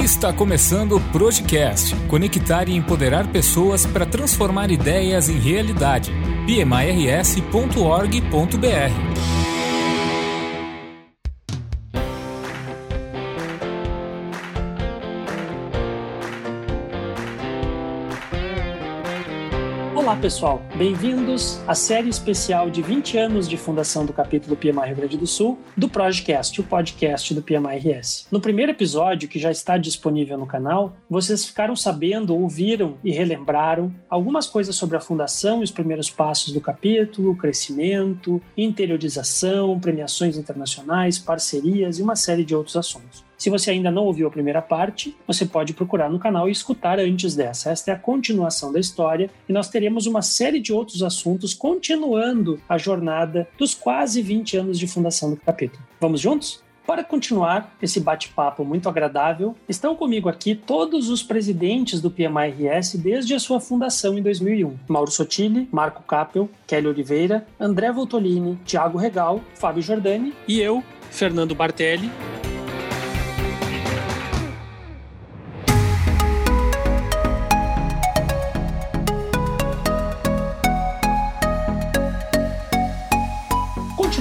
Está começando o Projecast conectar e empoderar pessoas para transformar ideias em realidade. pmirs.org.br pessoal, bem-vindos à série especial de 20 anos de fundação do capítulo PMI Rio Grande do Sul, do Projecast, o podcast do PMI RS. No primeiro episódio, que já está disponível no canal, vocês ficaram sabendo, ouviram e relembraram algumas coisas sobre a fundação e os primeiros passos do capítulo, crescimento, interiorização, premiações internacionais, parcerias e uma série de outros assuntos. Se você ainda não ouviu a primeira parte, você pode procurar no canal e escutar antes dessa. Esta é a continuação da história e nós teremos uma série de outros assuntos continuando a jornada dos quase 20 anos de fundação do capítulo. Vamos juntos? Para continuar esse bate-papo muito agradável, estão comigo aqui todos os presidentes do PMI-RS desde a sua fundação em 2001. Mauro Sotile, Marco Capel, Kelly Oliveira, André Voltolini, Tiago Regal, Fábio Giordani e eu, Fernando Bartelli.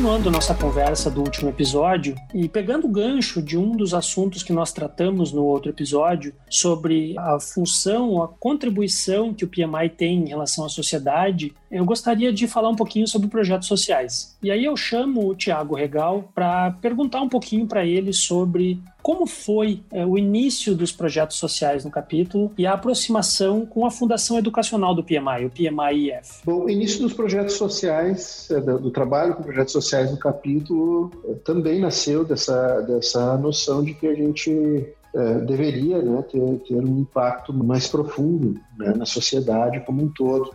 Continuando nossa conversa do último episódio e pegando o gancho de um dos assuntos que nós tratamos no outro episódio sobre a função, a contribuição que o PMI tem em relação à sociedade, eu gostaria de falar um pouquinho sobre projetos sociais. E aí eu chamo o Tiago Regal para perguntar um pouquinho para ele sobre como foi é, o início dos projetos sociais no capítulo e a aproximação com a Fundação Educacional do PMI, o PMI-IF? Bom, o início dos projetos sociais, é, do, do, trabalho com projetos sociais no capítulo, é, também nasceu dessa, dessa noção de que a gente é, deveria né, ter, ter um impacto mais profundo né, na sociedade como um todo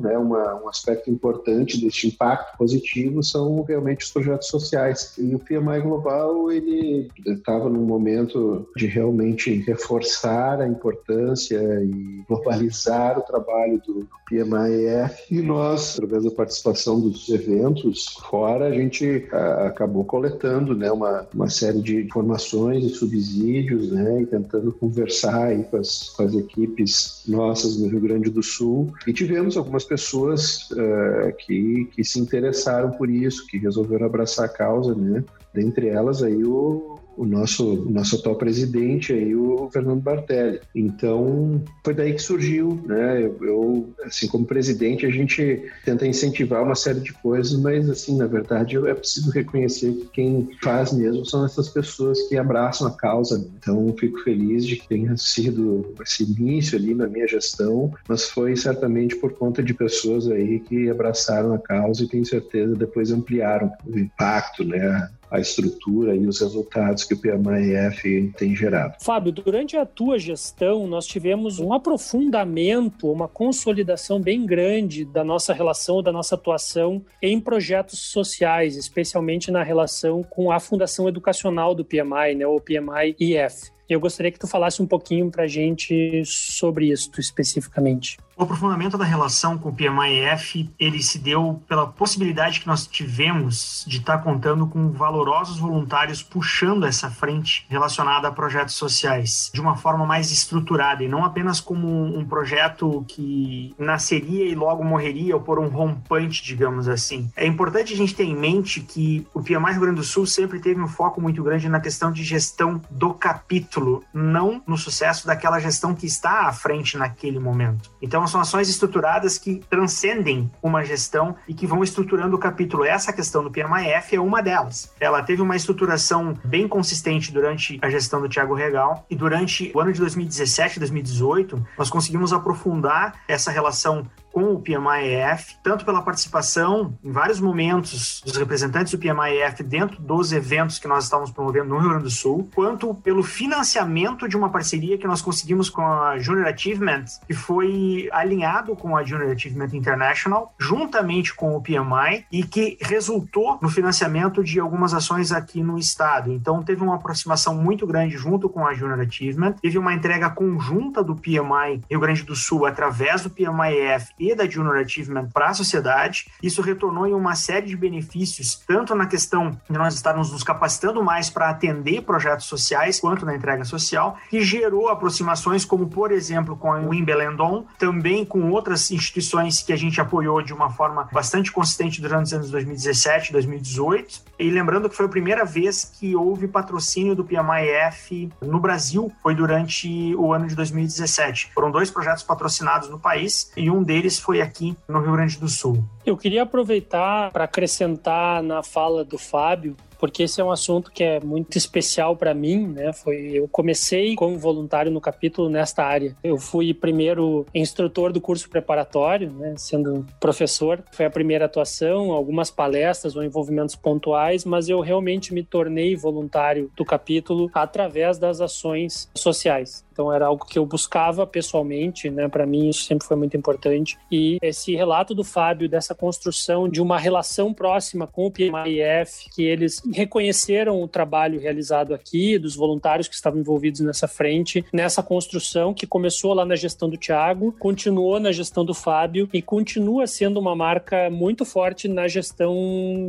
né, uma, um aspecto importante deste impacto positivo são realmente os projetos sociais. E o PMI Global, ele estava num momento de realmente reforçar a importância e globalizar o trabalho do PMIF e nós, através da participação dos eventos fora, a gente a, acabou coletando né, uma, uma série de informações e subsídios né, e tentando conversar aí com as, com as equipes nossas no Rio Grande do Sul e tivemos algumas pessoas uh, que, que se interessaram por isso, que resolveram abraçar a causa, né? Dentre elas aí o, o nosso, o nosso atual presidente aí, o Fernando Bartelli. Então, foi daí que surgiu, né? Eu, eu, assim, como presidente, a gente tenta incentivar uma série de coisas, mas, assim, na verdade, é preciso reconhecer que quem faz mesmo são essas pessoas que abraçam a causa. Né? Então, fico feliz de que tenha sido esse início ali na minha gestão, mas foi certamente por conta de pessoas aí que abraçaram a causa e tenho certeza depois ampliaram o impacto, né? A estrutura e os resultados que o PMIF tem gerado. Fábio, durante a tua gestão, nós tivemos um aprofundamento, uma consolidação bem grande da nossa relação, da nossa atuação em projetos sociais, especialmente na relação com a Fundação Educacional do PMI, né, o PMI-IF. Eu gostaria que tu falasse um pouquinho para a gente sobre isso especificamente. O aprofundamento da relação com o PMIF, ele se deu pela possibilidade que nós tivemos de estar contando com valorosos voluntários puxando essa frente relacionada a projetos sociais de uma forma mais estruturada e não apenas como um projeto que nasceria e logo morreria ou por um rompante, digamos assim. É importante a gente ter em mente que o PMI Rio Grande do Sul sempre teve um foco muito grande na questão de gestão do capítulo, não no sucesso daquela gestão que está à frente naquele momento. Então, são ações estruturadas que transcendem uma gestão e que vão estruturando o capítulo. Essa questão do PMIF é uma delas. Ela teve uma estruturação bem consistente durante a gestão do Tiago Regal e durante o ano de 2017 e 2018 nós conseguimos aprofundar essa relação com o PMIEF, tanto pela participação em vários momentos dos representantes do PMIEF dentro dos eventos que nós estávamos promovendo no Rio Grande do Sul, quanto pelo financiamento de uma parceria que nós conseguimos com a Junior Achievement, que foi alinhado com a Junior Achievement International, juntamente com o PMI, e que resultou no financiamento de algumas ações aqui no estado. Então, teve uma aproximação muito grande junto com a Junior Achievement, teve uma entrega conjunta do PMI Rio Grande do Sul através do PMIF e porquê da Junior Achievement para a sociedade. Isso retornou em uma série de benefícios, tanto na questão de nós estarmos nos capacitando mais para atender projetos sociais, quanto na entrega social, que gerou aproximações como, por exemplo, com o Imbelendon, também com outras instituições que a gente apoiou de uma forma bastante consistente durante os anos 2017 e 2018. E lembrando que foi a primeira vez que houve patrocínio do PMIF no Brasil, foi durante o ano de 2017. Foram dois projetos patrocinados no país e um deles foi aqui no Rio Grande do Sul. Eu queria aproveitar para acrescentar na fala do Fábio porque esse é um assunto que é muito especial para mim, né? Foi eu comecei como voluntário no capítulo nesta área. Eu fui primeiro instrutor do curso preparatório, né, sendo professor. Foi a primeira atuação, algumas palestras ou envolvimentos pontuais, mas eu realmente me tornei voluntário do capítulo através das ações sociais. Então era algo que eu buscava pessoalmente, né? Para mim isso sempre foi muito importante. E esse relato do Fábio dessa construção de uma relação próxima com o PMIF, que eles reconheceram o trabalho realizado aqui dos voluntários que estavam envolvidos nessa frente, nessa construção que começou lá na gestão do Tiago, continuou na gestão do Fábio e continua sendo uma marca muito forte na gestão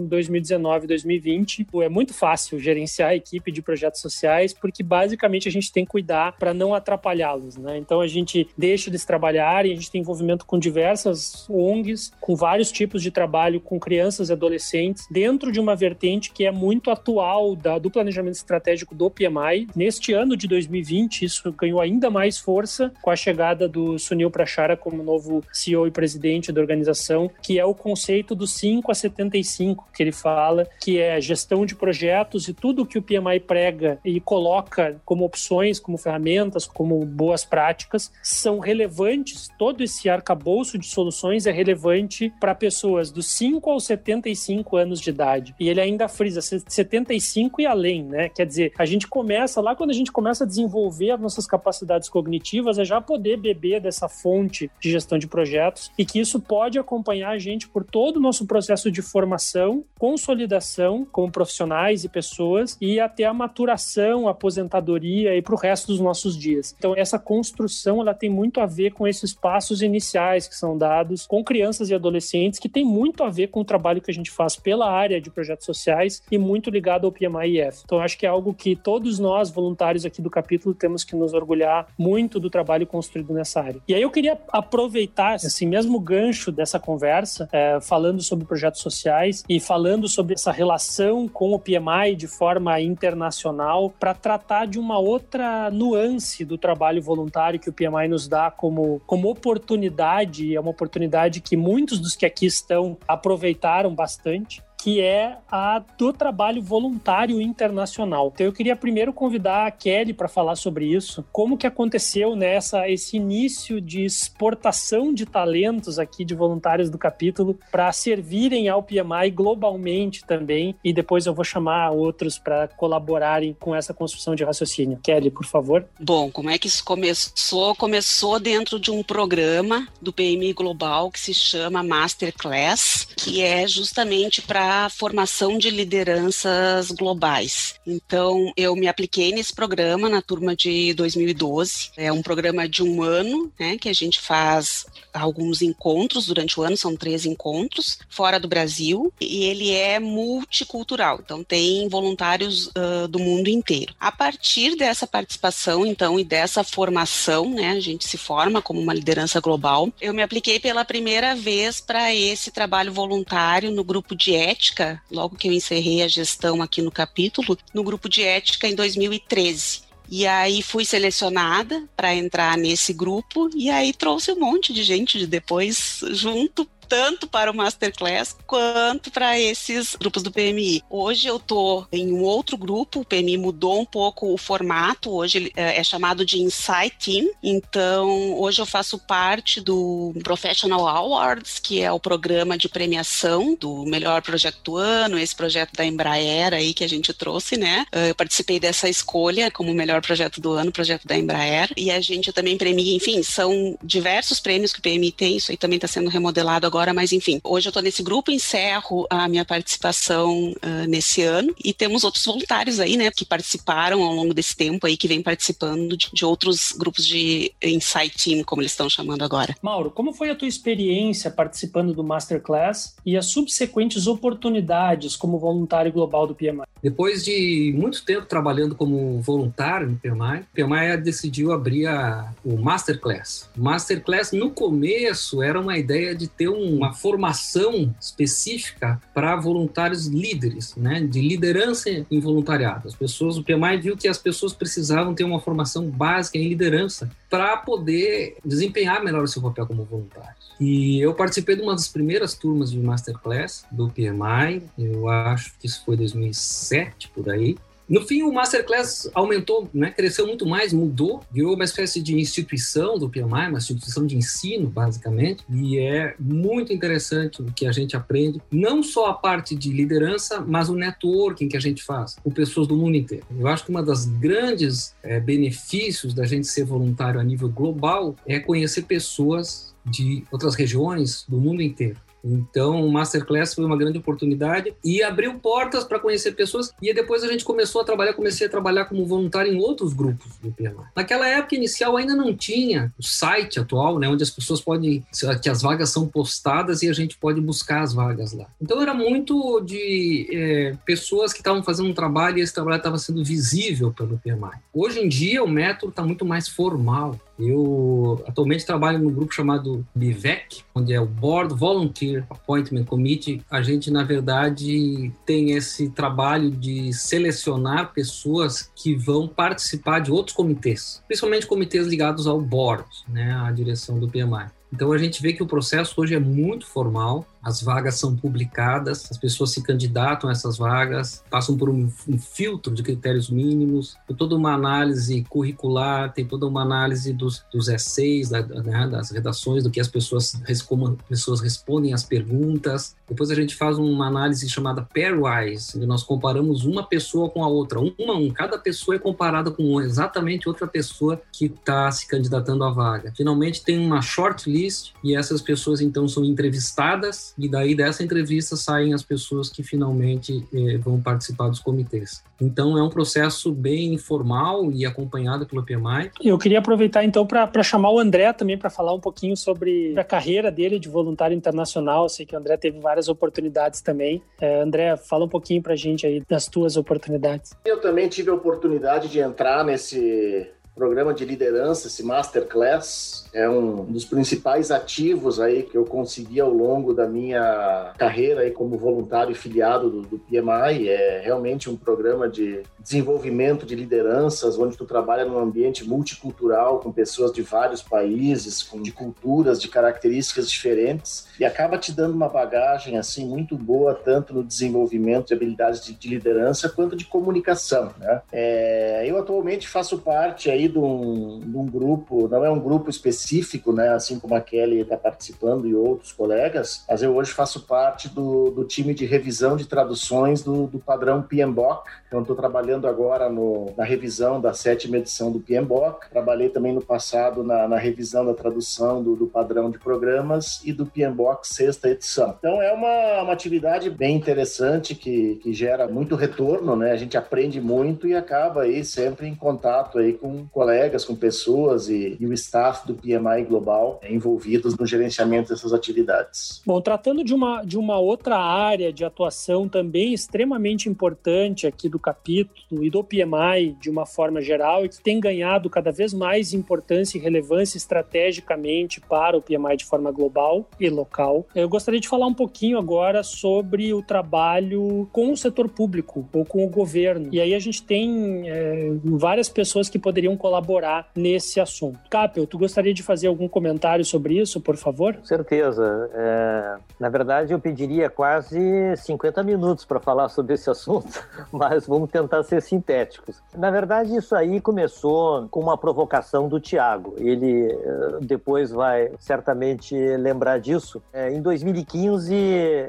2019-2020. É muito fácil gerenciar a equipe de projetos sociais porque basicamente a gente tem que cuidar para não atrapalhá-los, né? Então a gente deixa eles trabalharem, a gente tem envolvimento com diversas ONGs, com vários tipos de trabalho com crianças e adolescentes, dentro de uma vertente que é muito atual da, do planejamento estratégico do PMI. Neste ano de 2020, isso ganhou ainda mais força com a chegada do Sunil Prachara como novo CEO e presidente da organização, que é o conceito do 5 a 75, que ele fala, que é gestão de projetos e tudo que o PMI prega e coloca como opções, como ferramentas, como boas práticas são relevantes, todo esse arcabouço de soluções é relevante para pessoas dos 5 aos 75 anos de idade. E ele ainda frisa 75 e além, né? Quer dizer, a gente começa lá quando a gente começa a desenvolver as nossas capacidades cognitivas, é já poder beber dessa fonte de gestão de projetos e que isso pode acompanhar a gente por todo o nosso processo de formação, consolidação como profissionais e pessoas e até a maturação, a aposentadoria e para o resto dos nossos dias Então essa construção ela tem muito a ver com esses passos iniciais que são dados com crianças e adolescentes, que tem muito a ver com o trabalho que a gente faz pela área de projetos sociais e muito ligado ao PMI-IF. Então acho que é algo que todos nós voluntários aqui do capítulo temos que nos orgulhar muito do trabalho construído nessa área. E aí eu queria aproveitar assim mesmo gancho dessa conversa, é, falando sobre projetos sociais e falando sobre essa relação com o PMI de forma internacional para tratar de uma outra nuance do trabalho voluntário que o PMI nos dá como, como oportunidade, é uma oportunidade que muitos dos que aqui estão aproveitaram bastante que é a do trabalho voluntário internacional. Então eu queria primeiro convidar a Kelly para falar sobre isso, como que aconteceu nessa esse início de exportação de talentos aqui de voluntários do capítulo para servirem ao PMI globalmente também e depois eu vou chamar outros para colaborarem com essa construção de raciocínio. Kelly, por favor. Bom, como é que isso começou? Começou dentro de um programa do PMI Global que se chama Masterclass, que é justamente para a formação de lideranças globais. Então, eu me apliquei nesse programa na turma de 2012. É um programa de um ano, né, que a gente faz alguns encontros durante o ano, são três encontros, fora do Brasil, e ele é multicultural, então tem voluntários uh, do mundo inteiro. A partir dessa participação, então, e dessa formação, né, a gente se forma como uma liderança global, eu me apliquei pela primeira vez para esse trabalho voluntário no grupo de ética ética, logo que eu encerrei a gestão aqui no capítulo, no grupo de ética em 2013. E aí fui selecionada para entrar nesse grupo e aí trouxe um monte de gente de depois junto tanto para o Masterclass quanto para esses grupos do PMI. Hoje eu estou em um outro grupo, o PMI mudou um pouco o formato, hoje ele é, chamado de Insight Team, então hoje eu faço parte do Professional Awards, que é o programa de premiação do melhor projeto do ano, esse projeto da Embraer aí que a gente trouxe, né? Eu participei dessa escolha como melhor projeto do ano, projeto da Embraer, e a gente também premia, enfim, são diversos prêmios que o PMI tem, isso aí também está sendo remodelado agora agora, mas enfim, hoje eu estou nesse grupo, encerro a minha participação uh, nesse ano e temos outros voluntários aí, né, que participaram ao longo desse tempo aí, que vem participando de, de outros grupos de Insight Team, como eles estão chamando agora. Mauro, como foi a tua experiência participando do Masterclass e as subsequentes oportunidades como voluntário global do PMI? Depois de muito tempo trabalhando como voluntário no PMI, o PMI decidiu abrir a, o Masterclass. O Masterclass, no começo, era uma ideia de ter uma formação específica para voluntários líderes, né, de liderança em voluntariado. As pessoas, o PMI viu que as pessoas precisavam ter uma formação básica em liderança para poder desempenhar melhor o seu papel como voluntário. E eu participei de uma das primeiras turmas de Masterclass do PMI, eu acho que isso foi 2007 por aí. No fim, o Masterclass aumentou, né, cresceu muito mais, mudou, virou uma espécie de instituição do PMI, uma instituição de ensino, basicamente, e é muito interessante o que a gente aprende, não só a parte de liderança, mas o networking que a gente faz com pessoas do mundo inteiro. Eu acho que uma das grandes é, benefícios da gente ser voluntário a nível global é conhecer pessoas de outras regiões do mundo inteiro. Então, o Masterclass foi uma grande oportunidade e abriu portas para conhecer pessoas. E depois a gente começou a trabalhar, comecei a trabalhar como voluntário em outros grupos do PMA. Naquela época inicial ainda não tinha o site atual, né, onde as pessoas podem, que as vagas são postadas e a gente pode buscar as vagas lá. Então era muito de é, pessoas que estavam fazendo um trabalho e esse trabalho estava sendo visível pelo PMI. Hoje em dia o método está muito mais formal. Eu atualmente trabalho num grupo chamado BIVEC, onde é o Board Volunteer Appointment Committee. A gente, na verdade, tem esse trabalho de selecionar pessoas que vão participar de outros comitês, principalmente comitês ligados ao board, né, à direção do PMI. Então a gente vê que o processo hoje é muito formal, as vagas são publicadas, as pessoas se candidatam a essas vagas, passam por um, um filtro de critérios mínimos, tem toda uma análise curricular, tem toda uma análise dos, dos essays, da, né, das redações, do que as pessoas, como pessoas respondem às perguntas. Depois a gente faz uma análise chamada pairwise, onde nós comparamos uma pessoa com a outra, uma a um. Cada pessoa é comparada com exatamente outra pessoa que está se candidatando à vaga. Finalmente tem uma shortlist e essas pessoas então são entrevistadas e daí dessa entrevista saem as pessoas que finalmente eh, vão participar dos comitês. Então é um processo bem informal e acompanhado pelo PMI. Eu queria aproveitar então para chamar o André também para falar um pouquinho sobre a carreira dele de voluntário internacional. Eu sei que o André teve várias oportunidades também. É, André, fala um pouquinho para a gente aí das tuas oportunidades. Eu também tive a oportunidade de entrar nesse programa de liderança, esse Masterclass, é um dos principais ativos aí que eu consegui ao longo da minha carreira aí como voluntário filiado do, do PMI. É realmente um programa de desenvolvimento de lideranças, onde tu trabalha num ambiente multicultural com pessoas de vários países, com de culturas, de características diferentes e acaba te dando uma bagagem assim muito boa tanto no desenvolvimento de habilidades de, de liderança quanto de comunicação. Né? É, eu atualmente faço parte aí de um, de um grupo, não é um grupo específico né, assim como a Kelly está participando e outros colegas, mas eu hoje faço parte do, do time de revisão de traduções do, do padrão PMBOK. Então, estou trabalhando agora no, na revisão da sétima edição do PMBOK. Trabalhei também no passado na, na revisão da tradução do, do, padrão de programas e do PMBOK sexta edição. Então, é uma, uma atividade bem interessante que, que gera muito retorno, né? A gente aprende muito e acaba aí sempre em contato aí com colegas, com pessoas e, e o staff do PMI global envolvidos no gerenciamento dessas atividades. Bom, tratando de uma, de uma outra área de atuação também extremamente importante aqui do capítulo e do PMI de uma forma geral e que tem ganhado cada vez mais importância e relevância estrategicamente para o PMI de forma global e local. Eu gostaria de falar um pouquinho agora sobre o trabalho com o setor público ou com o governo. E aí a gente tem é, várias pessoas que poderiam colaborar nesse assunto. Capel, tu gostaria de fazer algum comentário sobre isso, por favor? Com certeza. É, na verdade, eu pediria quase 50 minutos para falar sobre esse assunto, mas vamos tentar ser sintéticos. Na verdade, isso aí começou com uma provocação do Tiago. Ele eh, depois vai certamente lembrar disso. É, em 2015,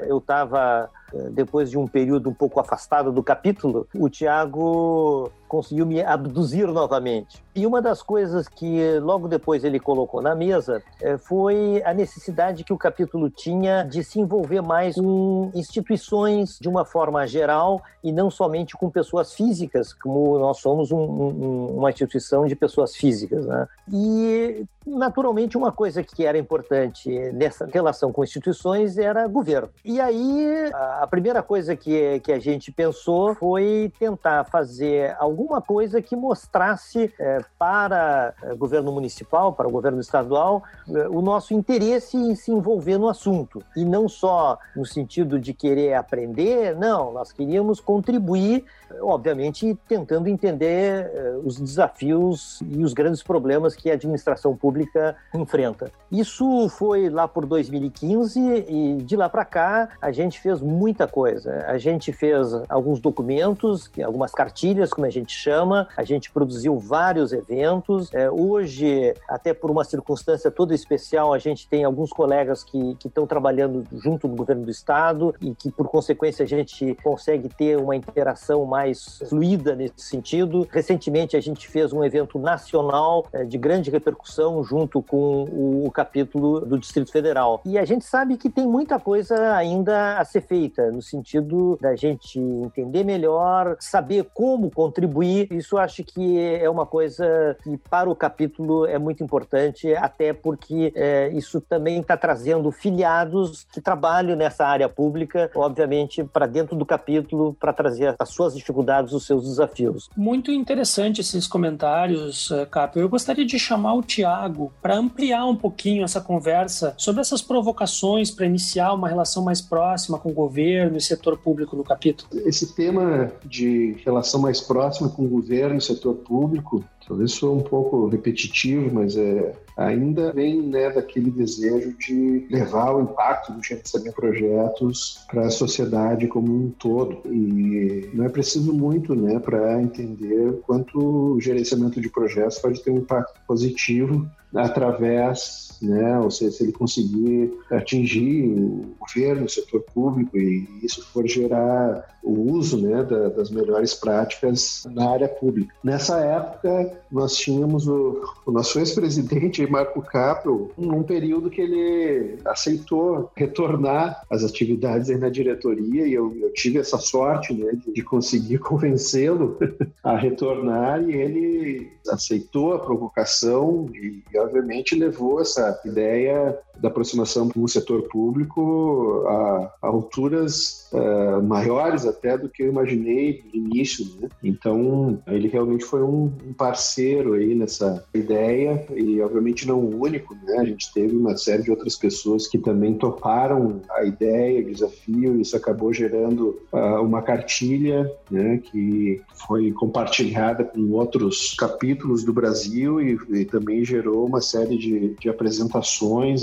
eu estava depois de um período um pouco afastado do capítulo, o Tiago conseguiu me abduzir novamente. E uma das coisas que logo depois ele colocou na mesa é, foi a necessidade que o capítulo tinha de se envolver mais com instituições de uma forma geral e não somente com pessoas físicas, como nós somos um, um, uma instituição de pessoas físicas. Né? E, naturalmente, uma coisa que era importante nessa relação com instituições era governo. E aí, a primeira coisa que, que a gente pensou foi tentar fazer alguma coisa que mostrasse é, para o governo municipal, para o governo estadual, é, o nosso interesse em se envolver no assunto. E não só no sentido de querer aprender, não, nós queríamos contribuir, obviamente, tentando entender é, os desafios e os grandes problemas que a administração pública enfrenta. Isso foi lá por 2015 e de lá para cá a gente fez muita coisa. A gente fez alguns documentos, algumas cartilhas, como a gente chama, a gente produziu vários eventos. É, hoje, até por uma circunstância toda especial, a gente tem alguns colegas que estão trabalhando junto do governo do estado e que, por consequência, a gente consegue ter uma interação mais fluida nesse sentido. Recentemente, a gente fez um evento nacional é, de grande repercussão junto com o, o capítulo do Distrito Federal. E a gente sabe que tem muita coisa ainda a ser feita, no sentido da gente entender melhor, saber como contribuir. Isso acho que é uma coisa que para o capítulo é muito importante, até porque é, isso também está trazendo filiados que trabalham nessa área pública, obviamente, para dentro do capítulo, para trazer as suas dificuldades, os seus desafios. Muito interessante esses comentários, eh, Capo. Eu gostaria de chamar o Tiago para ampliar um pouquinho essa conversa sobre essas provocações para iniciar uma relação mais próxima com o governo e setor público no capítulo. Esse tema de relação mais próxima com o governo e setor público Talvez sou um pouco repetitivo, mas é, ainda vem né, daquele desejo de levar o impacto do gerenciamento de projetos para a sociedade como um todo. E não é preciso muito né, para entender quanto o gerenciamento de projetos pode ter um impacto positivo através, né, ou seja, se ele conseguir atingir o governo, o setor público e isso for gerar o uso né, da, das melhores práticas na área pública. Nessa época, nós tínhamos o, o nosso ex-presidente, Marco Capro, num período que ele aceitou retornar às atividades na diretoria e eu, eu tive essa sorte né, de, de conseguir convencê-lo a retornar e ele aceitou a provocação e, obviamente, levou essa ideia da aproximação com o setor público a, a alturas uh, maiores até do que eu imaginei no início. Né? Então, ele realmente foi um, um, parceiro aí nessa ideia e, obviamente, não o único. Né? A gente teve uma série de outras pessoas que também toparam a ideia, o desafio, e isso acabou gerando uh, uma cartilha né, que foi compartilhada com outros capítulos do Brasil e, e também gerou uma série de, de apresentações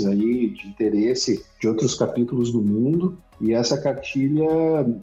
aí de interesse de outros capítulos do mundo. E essa cartilha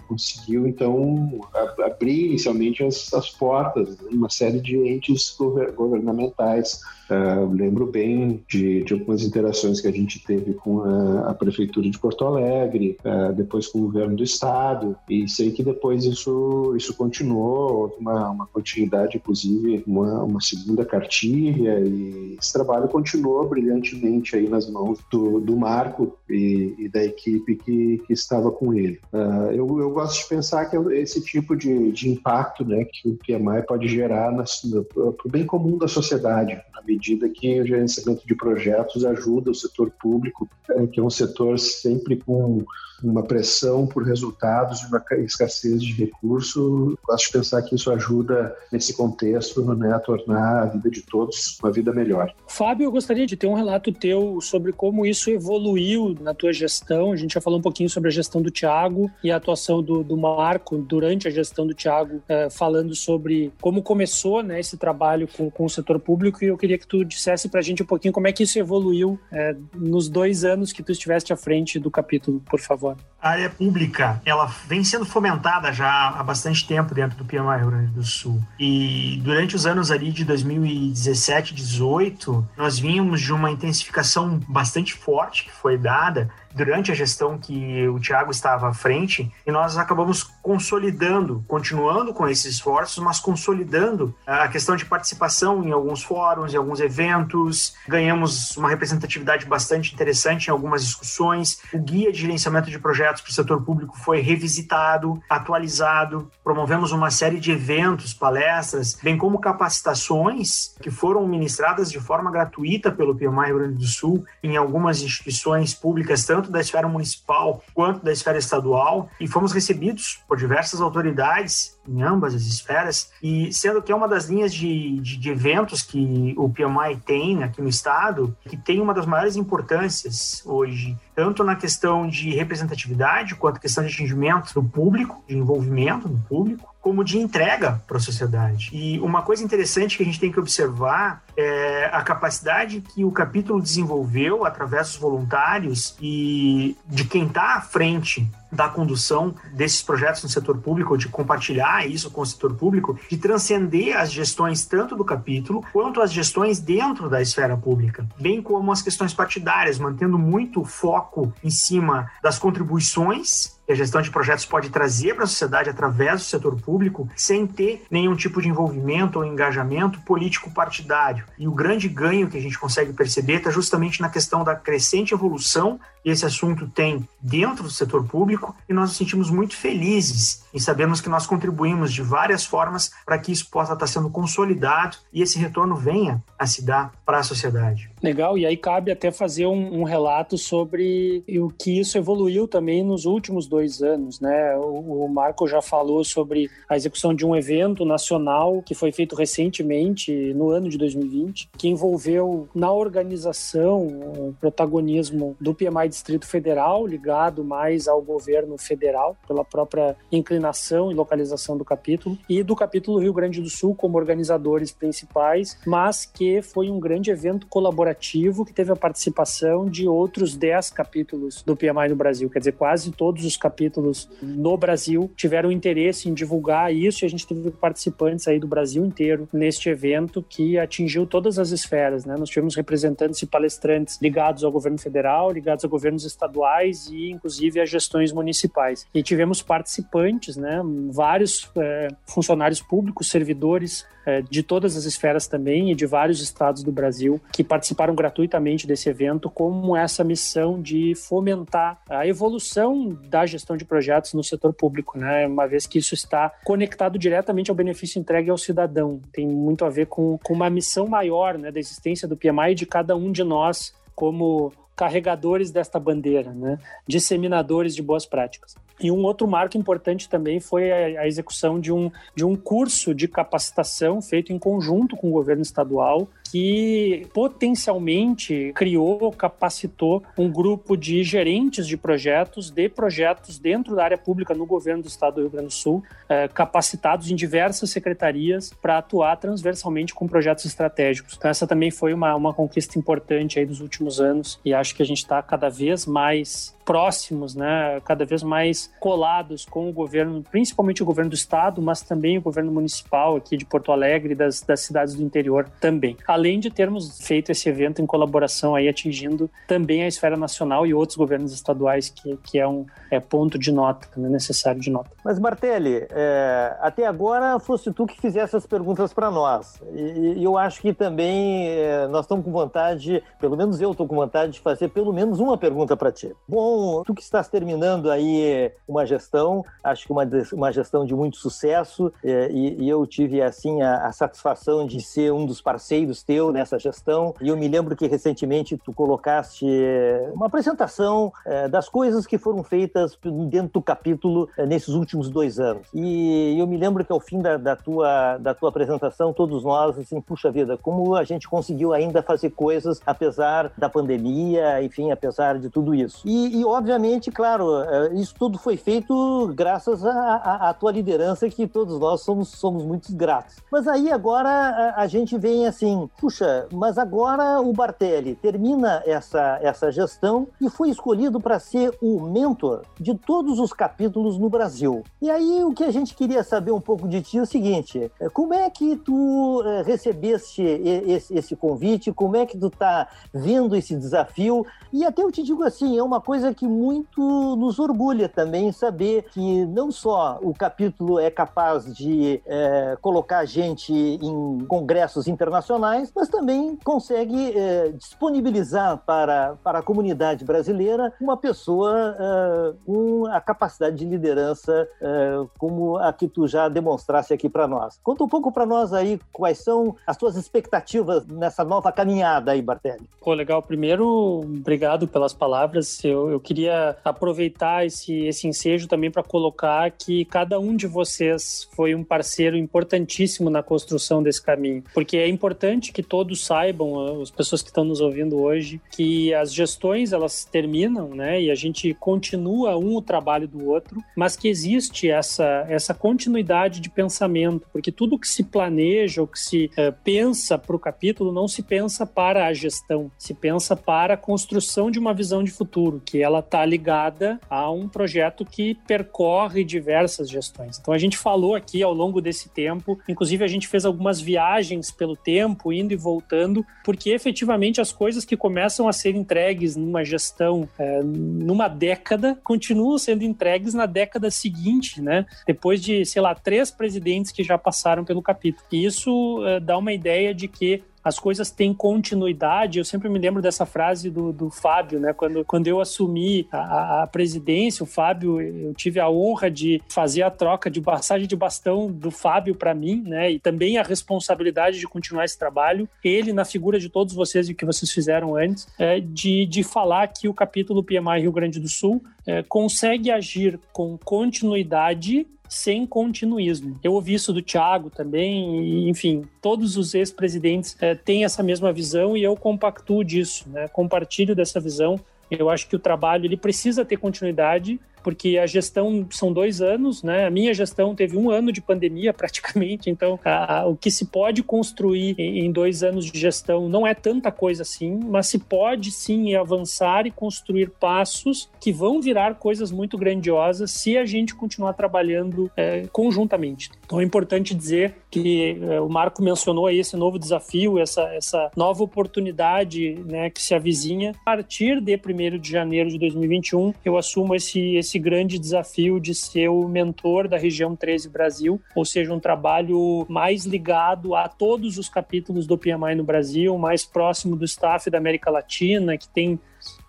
conseguiu, então, abrir inicialmente as, as portas, né, uma série de entes governamentais Uh, lembro bem de, de, algumas interações que a gente teve com a, a Prefeitura de Porto Alegre, uh, depois com o governo do Estado, e sei que depois isso, isso continuou, uma, uma continuidade, inclusive uma, uma segunda cartilha, e esse trabalho continuou brilhantemente aí nas mãos do, do Marco e, e da equipe que, que estava com ele. Uh, eu, eu gosto de pensar que é esse tipo de, de impacto né, que o PMI pode gerar para o bem comum da sociedade, na medida que o gerenciamento de projetos ajuda o setor público, é, que é um setor sempre com uma pressão por resultados e uma escassez de recurso, gosto de pensar que isso ajuda nesse contexto né, a tornar a vida de todos uma vida melhor. Fábio, eu gostaria de ter um relato teu sobre como isso evoluiu na tua gestão. A gente já falou um pouquinho sobre a gestão do Tiago e a atuação do, do Marco durante a gestão do Tiago, eh, falando sobre como começou né, esse trabalho com, com o setor público e eu queria que tu dissesse para a gente um pouquinho como é que isso evoluiu eh, nos dois anos que tu estiveste à frente do capítulo, por favor. A área pública, ela vem sendo fomentada já há bastante tempo dentro do PMI Rio Grande do Sul. E durante os anos ali de 2017, 18, nós vínhamos de uma intensificação bastante forte que foi dada durante a gestão que o Tiago estava à frente e nós acabamos consolidando, continuando com esses esforços, mas consolidando a questão de participação em alguns fóruns, em alguns eventos, ganhamos uma representatividade bastante interessante em algumas discussões. O guia de gerenciamento de projetos para o setor público foi revisitado, atualizado, promovemos uma série de eventos, palestras, bem como capacitações que foram ministradas de forma gratuita pelo PMI Rio Grande do Sul em algumas instituições públicas, tanto da esfera municipal quanto da esfera estadual, e fomos recebidos por diversas autoridades em ambas as esferas, e sendo que é uma das linhas de, de, de eventos que o PMI tem aqui no estado, que tem uma das maiores importâncias hoje, tanto na questão de representatividade quanto questão de atingimento do público, de envolvimento do público, como de entrega para a sociedade. E uma coisa interessante que a gente tem que observar é a capacidade que o capítulo desenvolveu através dos voluntários e de quem está à frente da condução desses projetos no setor público, de compartilhar isso com o setor público, de transcender as gestões tanto do capítulo quanto as gestões dentro da esfera pública, bem como as questões partidárias, mantendo muito foco em cima das contribuições que a gestão de projetos pode trazer para a sociedade através do setor público, sem ter nenhum tipo de envolvimento ou engajamento político partidário. E o grande ganho que a gente consegue perceber está justamente na questão da crescente evolução que esse assunto tem dentro do setor público, e nós nos sentimos muito felizes em sabermos que nós contribuímos de várias formas para que isso possa estar sendo consolidado e esse retorno venha a se dar para a sociedade. Legal, e aí cabe até fazer um, um relato sobre o que isso evoluiu também nos últimos dois anos, né? O, o, Marco já falou sobre a execução de um evento nacional que foi feito recentemente, no ano de 2020, que envolveu na organização o protagonismo do PMI Distrito Federal, ligado mais ao governo federal, pela própria inclinação e localização do capítulo, e do capítulo Rio Grande do Sul como organizadores principais, mas que foi um grande evento colaborativo que teve a participação de outros 10 capítulos do PMI no Brasil, quer dizer, quase todos os capítulos no Brasil tiveram interesse em divulgar isso e a gente teve participantes aí do Brasil inteiro neste evento que atingiu todas as esferas, né? Nós tivemos representantes e palestrantes ligados ao governo federal, ligados ao governos estaduais e inclusive a gestões municipais. E tivemos participantes, né? Vários é, funcionários públicos, servidores é, de todas as esferas também e de vários estados do Brasil que participaram gratuitamente desse evento, como essa missão de fomentar a evolução da gestão de projetos no setor público, né? Uma vez que isso está conectado diretamente ao benefício entregue ao cidadão, tem muito a ver com, com uma missão maior, né, da existência do PMI e de cada um de nós como carregadores desta bandeira, né? disseminadores de boas práticas. E um outro marco importante também foi a, a, execução de um, de um curso de capacitação feito em conjunto com o governo estadual, que potencialmente criou, capacitou um grupo de gerentes de projetos, de projetos dentro da área pública no governo do estado do Rio Grande do Sul, eh, capacitados em diversas secretarias para atuar transversalmente com projetos estratégicos. Então, essa também foi uma, uma conquista importante aí dos últimos anos e acho que a gente está cada vez mais próximos, né, cada vez mais colados com o governo, principalmente o governo do estado, mas também o governo municipal aqui de Porto Alegre e das, das cidades do interior também. Além de termos feito esse evento em colaboração aí atingindo também a esfera nacional e outros governos estaduais, que, que é um é ponto de nota, é necessário de nota. Mas Martelli, é, até agora fosse tu que fizesse as perguntas para nós. E, e, eu acho que também é, nós estamos com vontade, pelo menos eu estou com vontade de fazer pelo menos uma pergunta para ti. Bom, tu que estás terminando aí uma gestão, acho que uma, uma gestão de muito sucesso, é, e, e, eu tive, assim, a, a, satisfação de ser um dos parceiros teu nessa gestão, e eu me lembro que recentemente tu colocaste é, uma apresentação é, das coisas que foram feitas dentro do capítulo é, nesses últimos dois anos. E eu me lembro que ao fim da, da, tua, da tua apresentação, todos nós, assim, puxa vida, como a gente conseguiu ainda fazer coisas apesar da pandemia, enfim, apesar de tudo isso. E, e obviamente, claro, eh, isso tudo foi feito graças à tua liderança, que todos nós somos, somos muito gratos. Mas aí agora a, a, gente vem assim, puxa, mas agora o Bartelli termina essa, essa gestão e foi escolhido para ser o mentor de todos os capítulos no Brasil. E aí o que a gente queria saber um pouco de ti é o seguinte, é, como é que tu é, recebeste esse, convite, como é que tu tá vendo esse desafio? E até eu te digo assim, é uma coisa que muito nos orgulha também saber que não só o capítulo é capaz de é, colocar gente em congressos internacionais, mas também consegue é, disponibilizar para, para a comunidade brasileira uma pessoa é, com a capacidade de liderança é, como a que tu já demonstraste aqui para nós. Conta um pouco para nós aí quais são as tuas expectativas nessa nova caminhada aí, Bartelli. Pô, legal. Primeiro, obrigado pelas palavras. Eu, eu queria aproveitar esse, esse ensejo também para colocar que cada um de vocês foi um parceiro importantíssimo na construção desse caminho, porque é importante que todos saibam, as pessoas que estão nos ouvindo hoje, que as gestões elas terminam, né, e a gente continua um o trabalho do outro, mas que existe essa essa continuidade de pensamento, porque tudo que se planeja ou que se uh, pensa para o capítulo não se pensa para a gestão, se pensa para a construção de uma visão de futuro, que ela está ligada a um projeto que percorre diversas gestões. Então a gente falou aqui ao longo desse tempo, inclusive a gente fez algumas viagens pelo tempo, indo e voltando, porque efetivamente as coisas que começam a ser entregues numa gestão é, numa década continuam sendo entregues na década seguinte, né? Depois de, sei lá, três presidentes que já passaram pelo capítulo. E isso é, dá uma ideia de que as coisas têm continuidade. Eu sempre me lembro dessa frase do, do Fábio, né? Quando, quando eu assumi a, a presidência, o Fábio, eu tive a honra de fazer a troca de passagem de bastão do Fábio para mim, né? E também a responsabilidade de continuar esse trabalho. Ele, na figura de todos vocês e o que vocês fizeram antes, é, de, de falar que o capítulo PMI Rio Grande do Sul é, consegue agir com continuidade sem continuismo. Eu ouvi isso do Thiago também, e, enfim, todos os ex-presidentes é, têm essa mesma visão e eu compactuo disso, né? compartilho dessa visão. Eu acho que o trabalho ele precisa ter continuidade, porque a gestão são dois anos, né? A minha gestão teve um ano de pandemia praticamente, então a, a, o que se pode construir em, em, dois anos de gestão não é tanta coisa assim, mas se pode sim avançar e construir passos que vão virar coisas muito grandiosas se a gente continuar trabalhando é, conjuntamente. Então é importante dizer que é, o Marco mencionou aí esse novo desafio, essa, essa nova oportunidade né, que se avizinha. A partir de 1 de janeiro de 2021, eu assumo esse, esse esse grande desafio de ser o mentor da região 13 Brasil, ou seja, um trabalho mais ligado a todos os capítulos do PMI no Brasil, mais próximo do staff da América Latina, que tem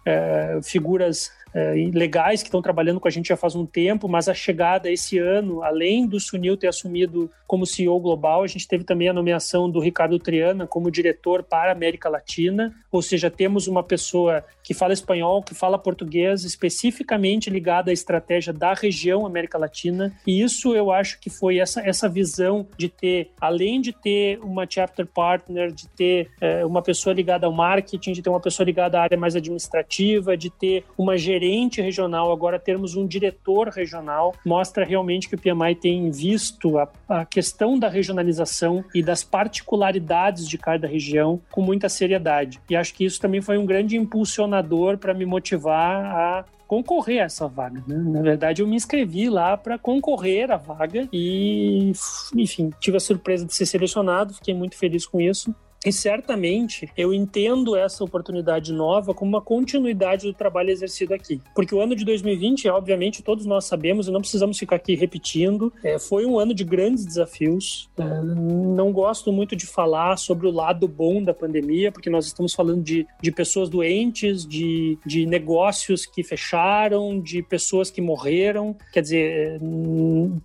é, figuras é, legais que estão trabalhando com a gente já faz um tempo, mas a chegada esse ano, além do Sunil ter assumido como CEO global, a gente teve também a nomeação do Ricardo Triana como diretor para a América Latina, ou seja, temos uma pessoa que fala espanhol, que fala português, especificamente ligada à estratégia da região América Latina, e isso eu acho que foi essa, essa visão de ter, além de ter uma chapter partner, de ter é, uma pessoa ligada ao marketing, de ter uma pessoa ligada à área mais administrativa, de ter uma gerência gerente regional, agora termos um diretor regional, mostra realmente que o PMI tem visto a, a questão da regionalização e das particularidades de cada região com muita seriedade. E acho que isso também foi um grande impulsionador para me motivar a concorrer a essa vaga. Né? Na verdade, eu me inscrevi lá para concorrer à vaga e, enfim, tive a surpresa de ser selecionado, fiquei muito feliz com isso. E certamente eu entendo essa oportunidade nova como uma continuidade do trabalho exercido aqui. Porque o ano de 2020, obviamente, todos nós sabemos e não precisamos ficar aqui repetindo, é, foi um ano de grandes desafios. É, não gosto muito de falar sobre o lado bom da pandemia, porque nós estamos falando de, de pessoas doentes, de, de negócios que fecharam, de pessoas que morreram. Quer dizer, é,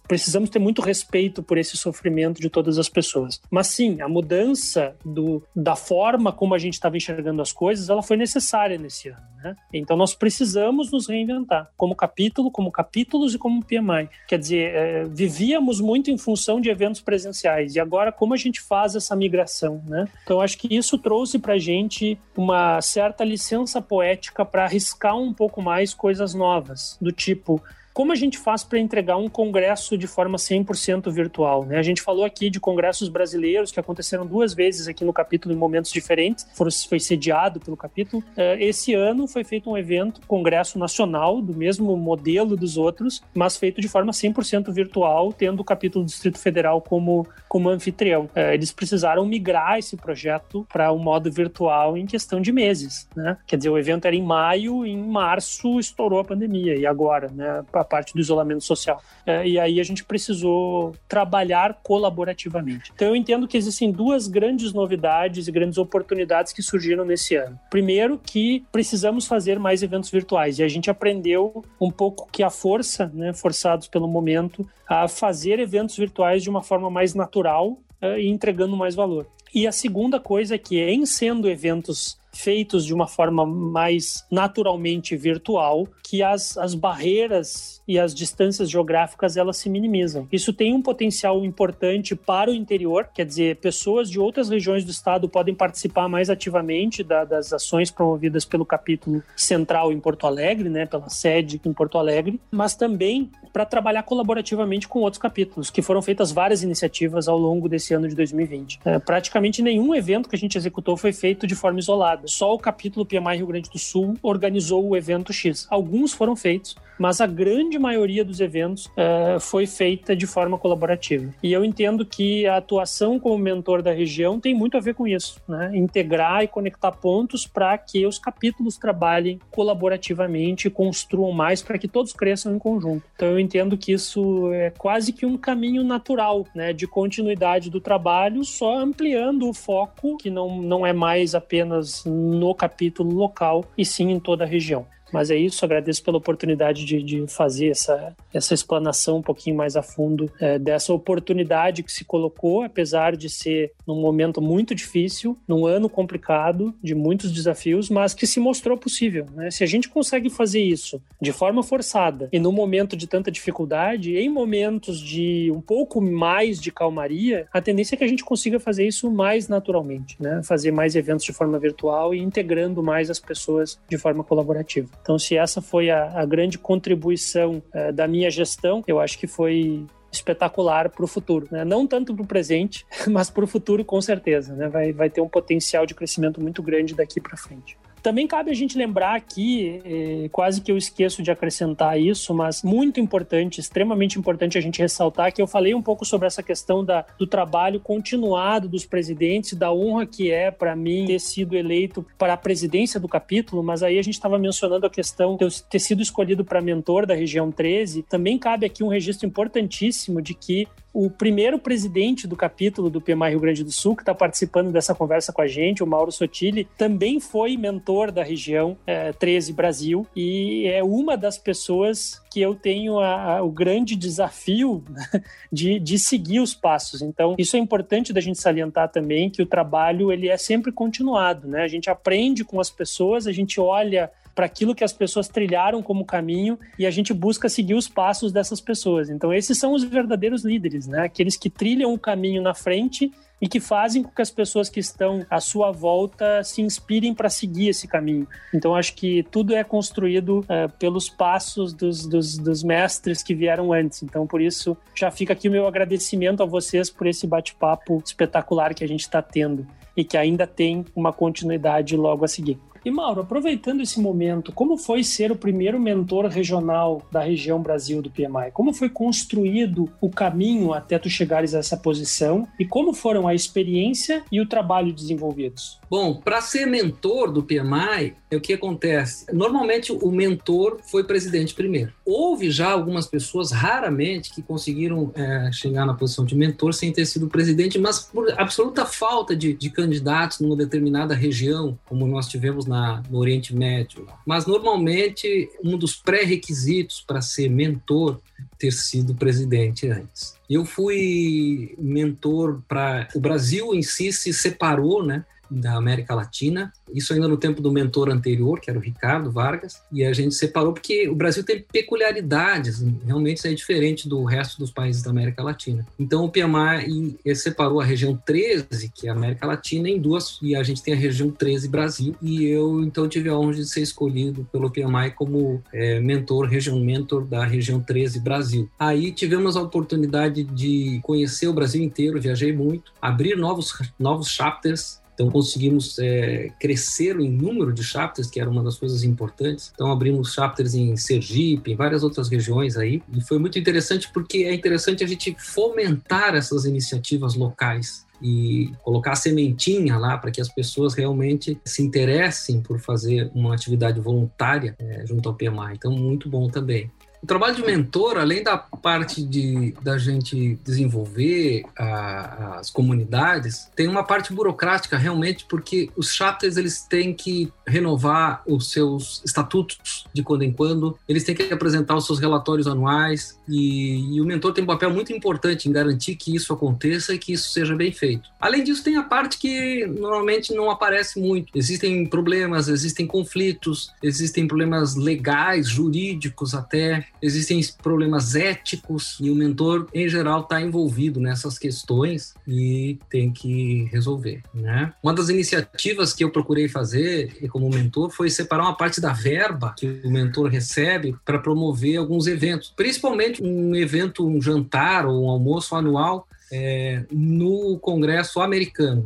precisamos ter muito respeito por esse sofrimento de todas as pessoas. Mas sim, a mudança do do, da forma como a gente estava enxergando as coisas, ela foi necessária nesse ano. Né? Então nós precisamos nos reinventar, como capítulo, como capítulos e como PMI. Quer dizer, é, vivíamos muito em função de eventos presenciais e agora como a gente faz essa migração, né? Então acho que isso trouxe para gente uma certa licença poética para arriscar um pouco mais coisas novas, do tipo como a gente faz para entregar um congresso de forma 100% virtual? Né? A gente falou aqui de congressos brasileiros que aconteceram duas vezes aqui no capítulo em momentos diferentes, foi sediado pelo capítulo. Eh, esse ano foi feito um evento, congresso nacional, do mesmo modelo dos outros, mas feito de forma 100% virtual, tendo o capítulo do Distrito Federal como, como anfitrião. Eh, eles precisaram migrar esse projeto para um modo virtual em questão de meses. Né? Quer dizer, o evento era em maio, em março estourou a pandemia, e agora, né? A parte do isolamento social. É, e aí a gente precisou trabalhar colaborativamente. Então eu entendo que existem duas grandes novidades e grandes oportunidades que surgiram nesse ano. Primeiro, que precisamos fazer mais eventos virtuais, e a gente aprendeu um pouco que a força, né, forçados pelo momento, a fazer eventos virtuais de uma forma mais natural uh, e entregando mais valor. E a segunda coisa é que, em sendo eventos feitos de uma forma mais naturalmente virtual, que as, as barreiras e as distâncias geográficas elas se minimizam. Isso tem um potencial importante para o interior, quer dizer, pessoas de outras regiões do estado podem participar mais ativamente da, das ações promovidas pelo capítulo central em Porto Alegre, né, pela sede em Porto Alegre, mas também para trabalhar colaborativamente com outros capítulos, que foram feitas várias iniciativas ao longo desse ano de 2020. É, praticamente nenhum evento que a gente executou foi feito de forma isolada. Só o capítulo PMI Rio Grande do Sul organizou o evento X. Alguns foram feitos, mas a grande maioria dos eventos uh, foi feita de forma colaborativa. E eu entendo que a atuação como mentor da região tem muito a ver com isso, né? Integrar e conectar pontos para que os capítulos trabalhem colaborativamente construam mais para que todos cresçam em conjunto. Então eu entendo que isso é quase que um caminho natural, né, de continuidade do trabalho, só ampliando o foco, que não, não é mais apenas no capítulo local, e sim em toda a região. Mas é isso, agradeço pela oportunidade de, de fazer essa, essa explanação um pouquinho mais a fundo é, dessa oportunidade que se colocou, apesar de ser num momento muito difícil, num ano complicado, de muitos desafios, mas que se mostrou possível. Né? Se a gente consegue fazer isso de forma forçada e num momento de tanta dificuldade, em momentos de um pouco mais de calmaria, a tendência é que a gente consiga fazer isso mais naturalmente, né? fazer mais eventos de forma virtual e integrando mais as pessoas de forma colaborativa. Então, se essa foi a, a grande contribuição uh, da minha gestão, eu acho que foi espetacular para o futuro. Né? Não tanto para o presente, mas para o futuro, com certeza. Né? Vai, vai ter um potencial de crescimento muito grande daqui para frente. Também cabe a gente lembrar aqui, eh, quase que eu esqueço de acrescentar isso, mas muito importante, extremamente importante a gente ressaltar que eu falei um pouco sobre essa questão da, do trabalho continuado dos presidentes, da honra que é para mim ter sido eleito para a presidência do capítulo, mas aí a gente estava mencionando a questão de eu ter sido escolhido para mentor da região 13. Também cabe aqui um registro importantíssimo de que o primeiro presidente do capítulo do PMI Rio Grande do Sul, que está participando dessa conversa com a gente, o Mauro Sotile, também foi mentor da região é, 13 Brasil e é uma das pessoas que eu tenho a, a, o grande desafio de, de seguir os passos. Então, isso é importante da gente salientar também, que o trabalho ele é sempre continuado, né? A gente aprende com as pessoas, a gente olha para aquilo que as pessoas trilharam como caminho e a gente busca seguir os passos dessas pessoas. Então, esses são os verdadeiros líderes, né? Aqueles que trilham o caminho na frente e que fazem com que as pessoas que estão à sua volta se inspirem para seguir esse caminho. Então, acho que tudo é construído uh, pelos passos dos, dos, dos, mestres que vieram antes. Então, por isso, já fica aqui o meu agradecimento a vocês por esse bate-papo espetacular que a gente está tendo e que ainda tem uma continuidade logo a seguir. E Mauro, aproveitando esse momento, como foi ser o primeiro mentor regional da região Brasil do PMI? Como foi construído o caminho até tu chegares a essa posição e como foram a experiência e o trabalho desenvolvidos? Bom, para ser mentor do PMI, o que acontece? Normalmente o mentor foi presidente primeiro. Houve já algumas pessoas, raramente, que conseguiram é, chegar na posição de mentor sem ter sido presidente, mas por absoluta falta de, de candidatos numa determinada região, como nós tivemos na, no Oriente Médio. Mas normalmente um dos pré-requisitos para ser mentor ter sido presidente antes. Eu fui mentor para o Brasil em si se separou, né? Da América Latina. Isso ainda no tempo do mentor anterior, que era o Ricardo Vargas, e a gente separou porque o Brasil tem peculiaridades, realmente é diferente do resto dos países da América Latina. Então o PMI separou a região 13, que é a América Latina, em duas, e a gente tem a região 13 Brasil, e eu então tive a honra de ser escolhido pelo PMI como é, mentor, região mentor da região 13 Brasil. Aí tivemos a oportunidade de conhecer o Brasil inteiro, viajei muito, abrir novos, novos chapters então conseguimos é, crescer em número de chapters, que era uma das coisas importantes. Então abrimos chapters em Sergipe, em várias outras regiões aí. E foi muito interessante porque é interessante a gente fomentar essas iniciativas locais e colocar a sementinha lá para que as pessoas realmente se interessem por fazer uma atividade voluntária é, junto ao PMI. Então, muito bom também. O trabalho de mentor, além da parte de da gente desenvolver a, as comunidades, tem uma parte burocrática realmente, porque os chapters eles têm que renovar os seus estatutos de quando em quando, eles têm que apresentar os seus relatórios anuais e, e o mentor tem um papel muito importante em garantir que isso aconteça e que isso seja bem feito. Além disso, tem a parte que normalmente não aparece muito. Existem problemas, existem conflitos, existem problemas legais, jurídicos até existem problemas éticos e o mentor, em geral, está envolvido nessas questões e tem que resolver. Né? Uma das iniciativas que eu procurei fazer como mentor foi separar uma parte da verba que o mentor recebe para promover alguns eventos, principalmente um evento, um jantar ou um almoço anual é, no Congresso americano.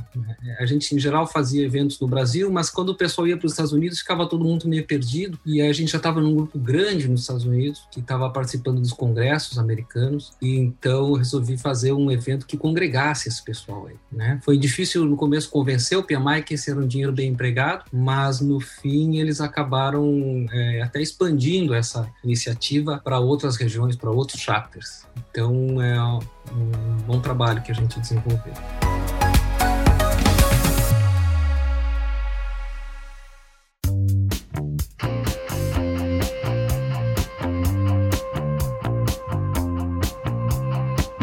A gente, em geral, fazia eventos no Brasil, mas quando o pessoal ia para os Estados Unidos, ficava todo mundo meio perdido. E a gente já estava num grupo grande nos Estados Unidos, que estava participando dos congressos americanos. E então resolvi fazer um evento que congregasse esse pessoal aí. Né? Foi difícil no começo convencer o PMI que esse era um dinheiro bem empregado, mas no fim eles acabaram é, até expandindo essa iniciativa para outras regiões, para outros chapters. Então é um bom trabalho que a gente desenvolveu.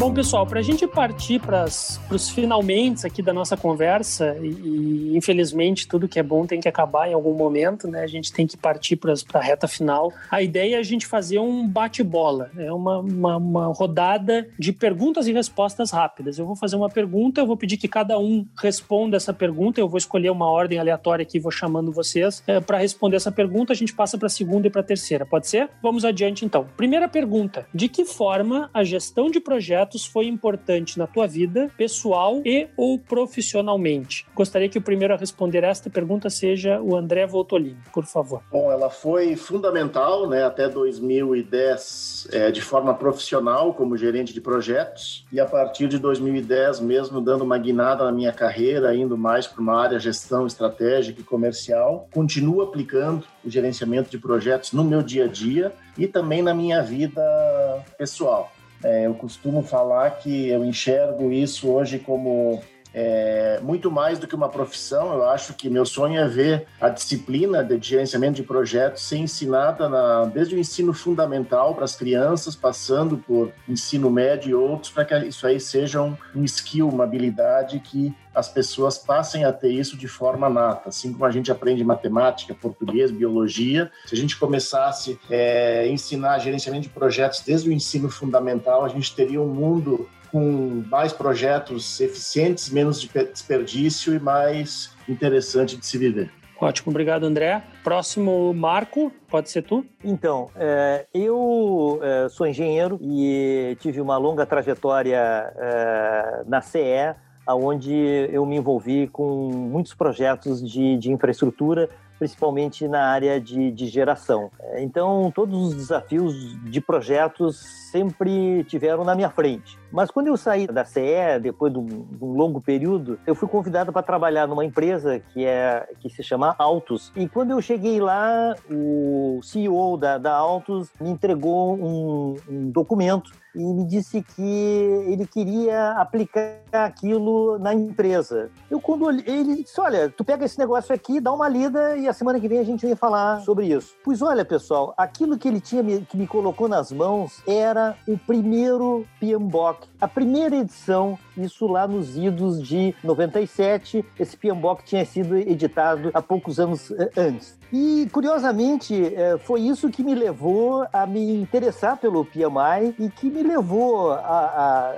Bom, pessoal, para a gente partir para os finalmente aqui da nossa conversa, e, e, infelizmente tudo que é bom tem que acabar em algum momento, né? A gente tem que partir para a reta final. A ideia é a gente fazer um bate-bola, é uma, uma, uma, rodada de perguntas e respostas rápidas. Eu vou fazer uma pergunta, eu vou pedir que cada um responda essa pergunta, eu vou escolher uma ordem aleatória aqui, vou chamando vocês. É, para responder essa pergunta, a gente passa para a segunda e para a terceira, pode ser? Vamos adiante então. Primeira pergunta: de que forma a gestão de projetos foi importante na tua vida, pessoal e ou profissionalmente? Gostaria que o primeiro a responder esta pergunta seja o André Voltolini, por favor. Bom, ela foi fundamental, né, até 2010, é, de forma profissional como gerente de projetos e a partir de 2010 mesmo dando uma guinada na minha carreira, indo mais para uma área gestão estratégica e comercial, continuo aplicando o gerenciamento de projetos no meu dia a dia e também na minha vida pessoal. É, eu costumo falar que eu enxergo isso hoje como é, muito mais do que uma profissão. Eu acho que meu sonho é ver a disciplina de gerenciamento de projetos ser ensinada na, desde o ensino fundamental para as crianças, passando por ensino médio e outros, para que isso aí seja um, um skill, uma habilidade que as pessoas passem a ter isso de forma nata. Assim como a gente aprende matemática, português, biologia, se a gente começasse a é, ensinar gerenciamento de projetos desde o ensino fundamental, a gente teria um mundo com mais projetos eficientes, menos desperdício e mais interessante de se viver. Ótimo, obrigado, André. Próximo, Marco, pode ser tu? Então, é, eu é, sou engenheiro e tive uma longa trajetória é, na CE, onde eu me envolvi com muitos projetos de, de infraestrutura, principalmente na área de, de geração. É, então, todos os desafios de projetos sempre tiveram na minha frente. Mas quando eu saí da CE, depois de um, de um longo período, eu fui convidado para trabalhar numa empresa que, é, que se chama Autos. E quando eu cheguei lá, o CEO da, da Autos me entregou um, um documento e me disse que ele queria aplicar aquilo na empresa. Eu quando olhei, ele disse, olha, tu pega esse negócio aqui, dá uma lida e a semana que vem a gente vai falar sobre isso. Pois olha, pessoal, aquilo que ele tinha que me colocou nas mãos era o primeiro PMBOK, a primeira edição isso lá nos idos de 97. Esse PMBOK tinha sido editado há poucos anos eh, antes. E, curiosamente, eh, foi isso que me levou a me interessar pelo PMI e que me levou a, a,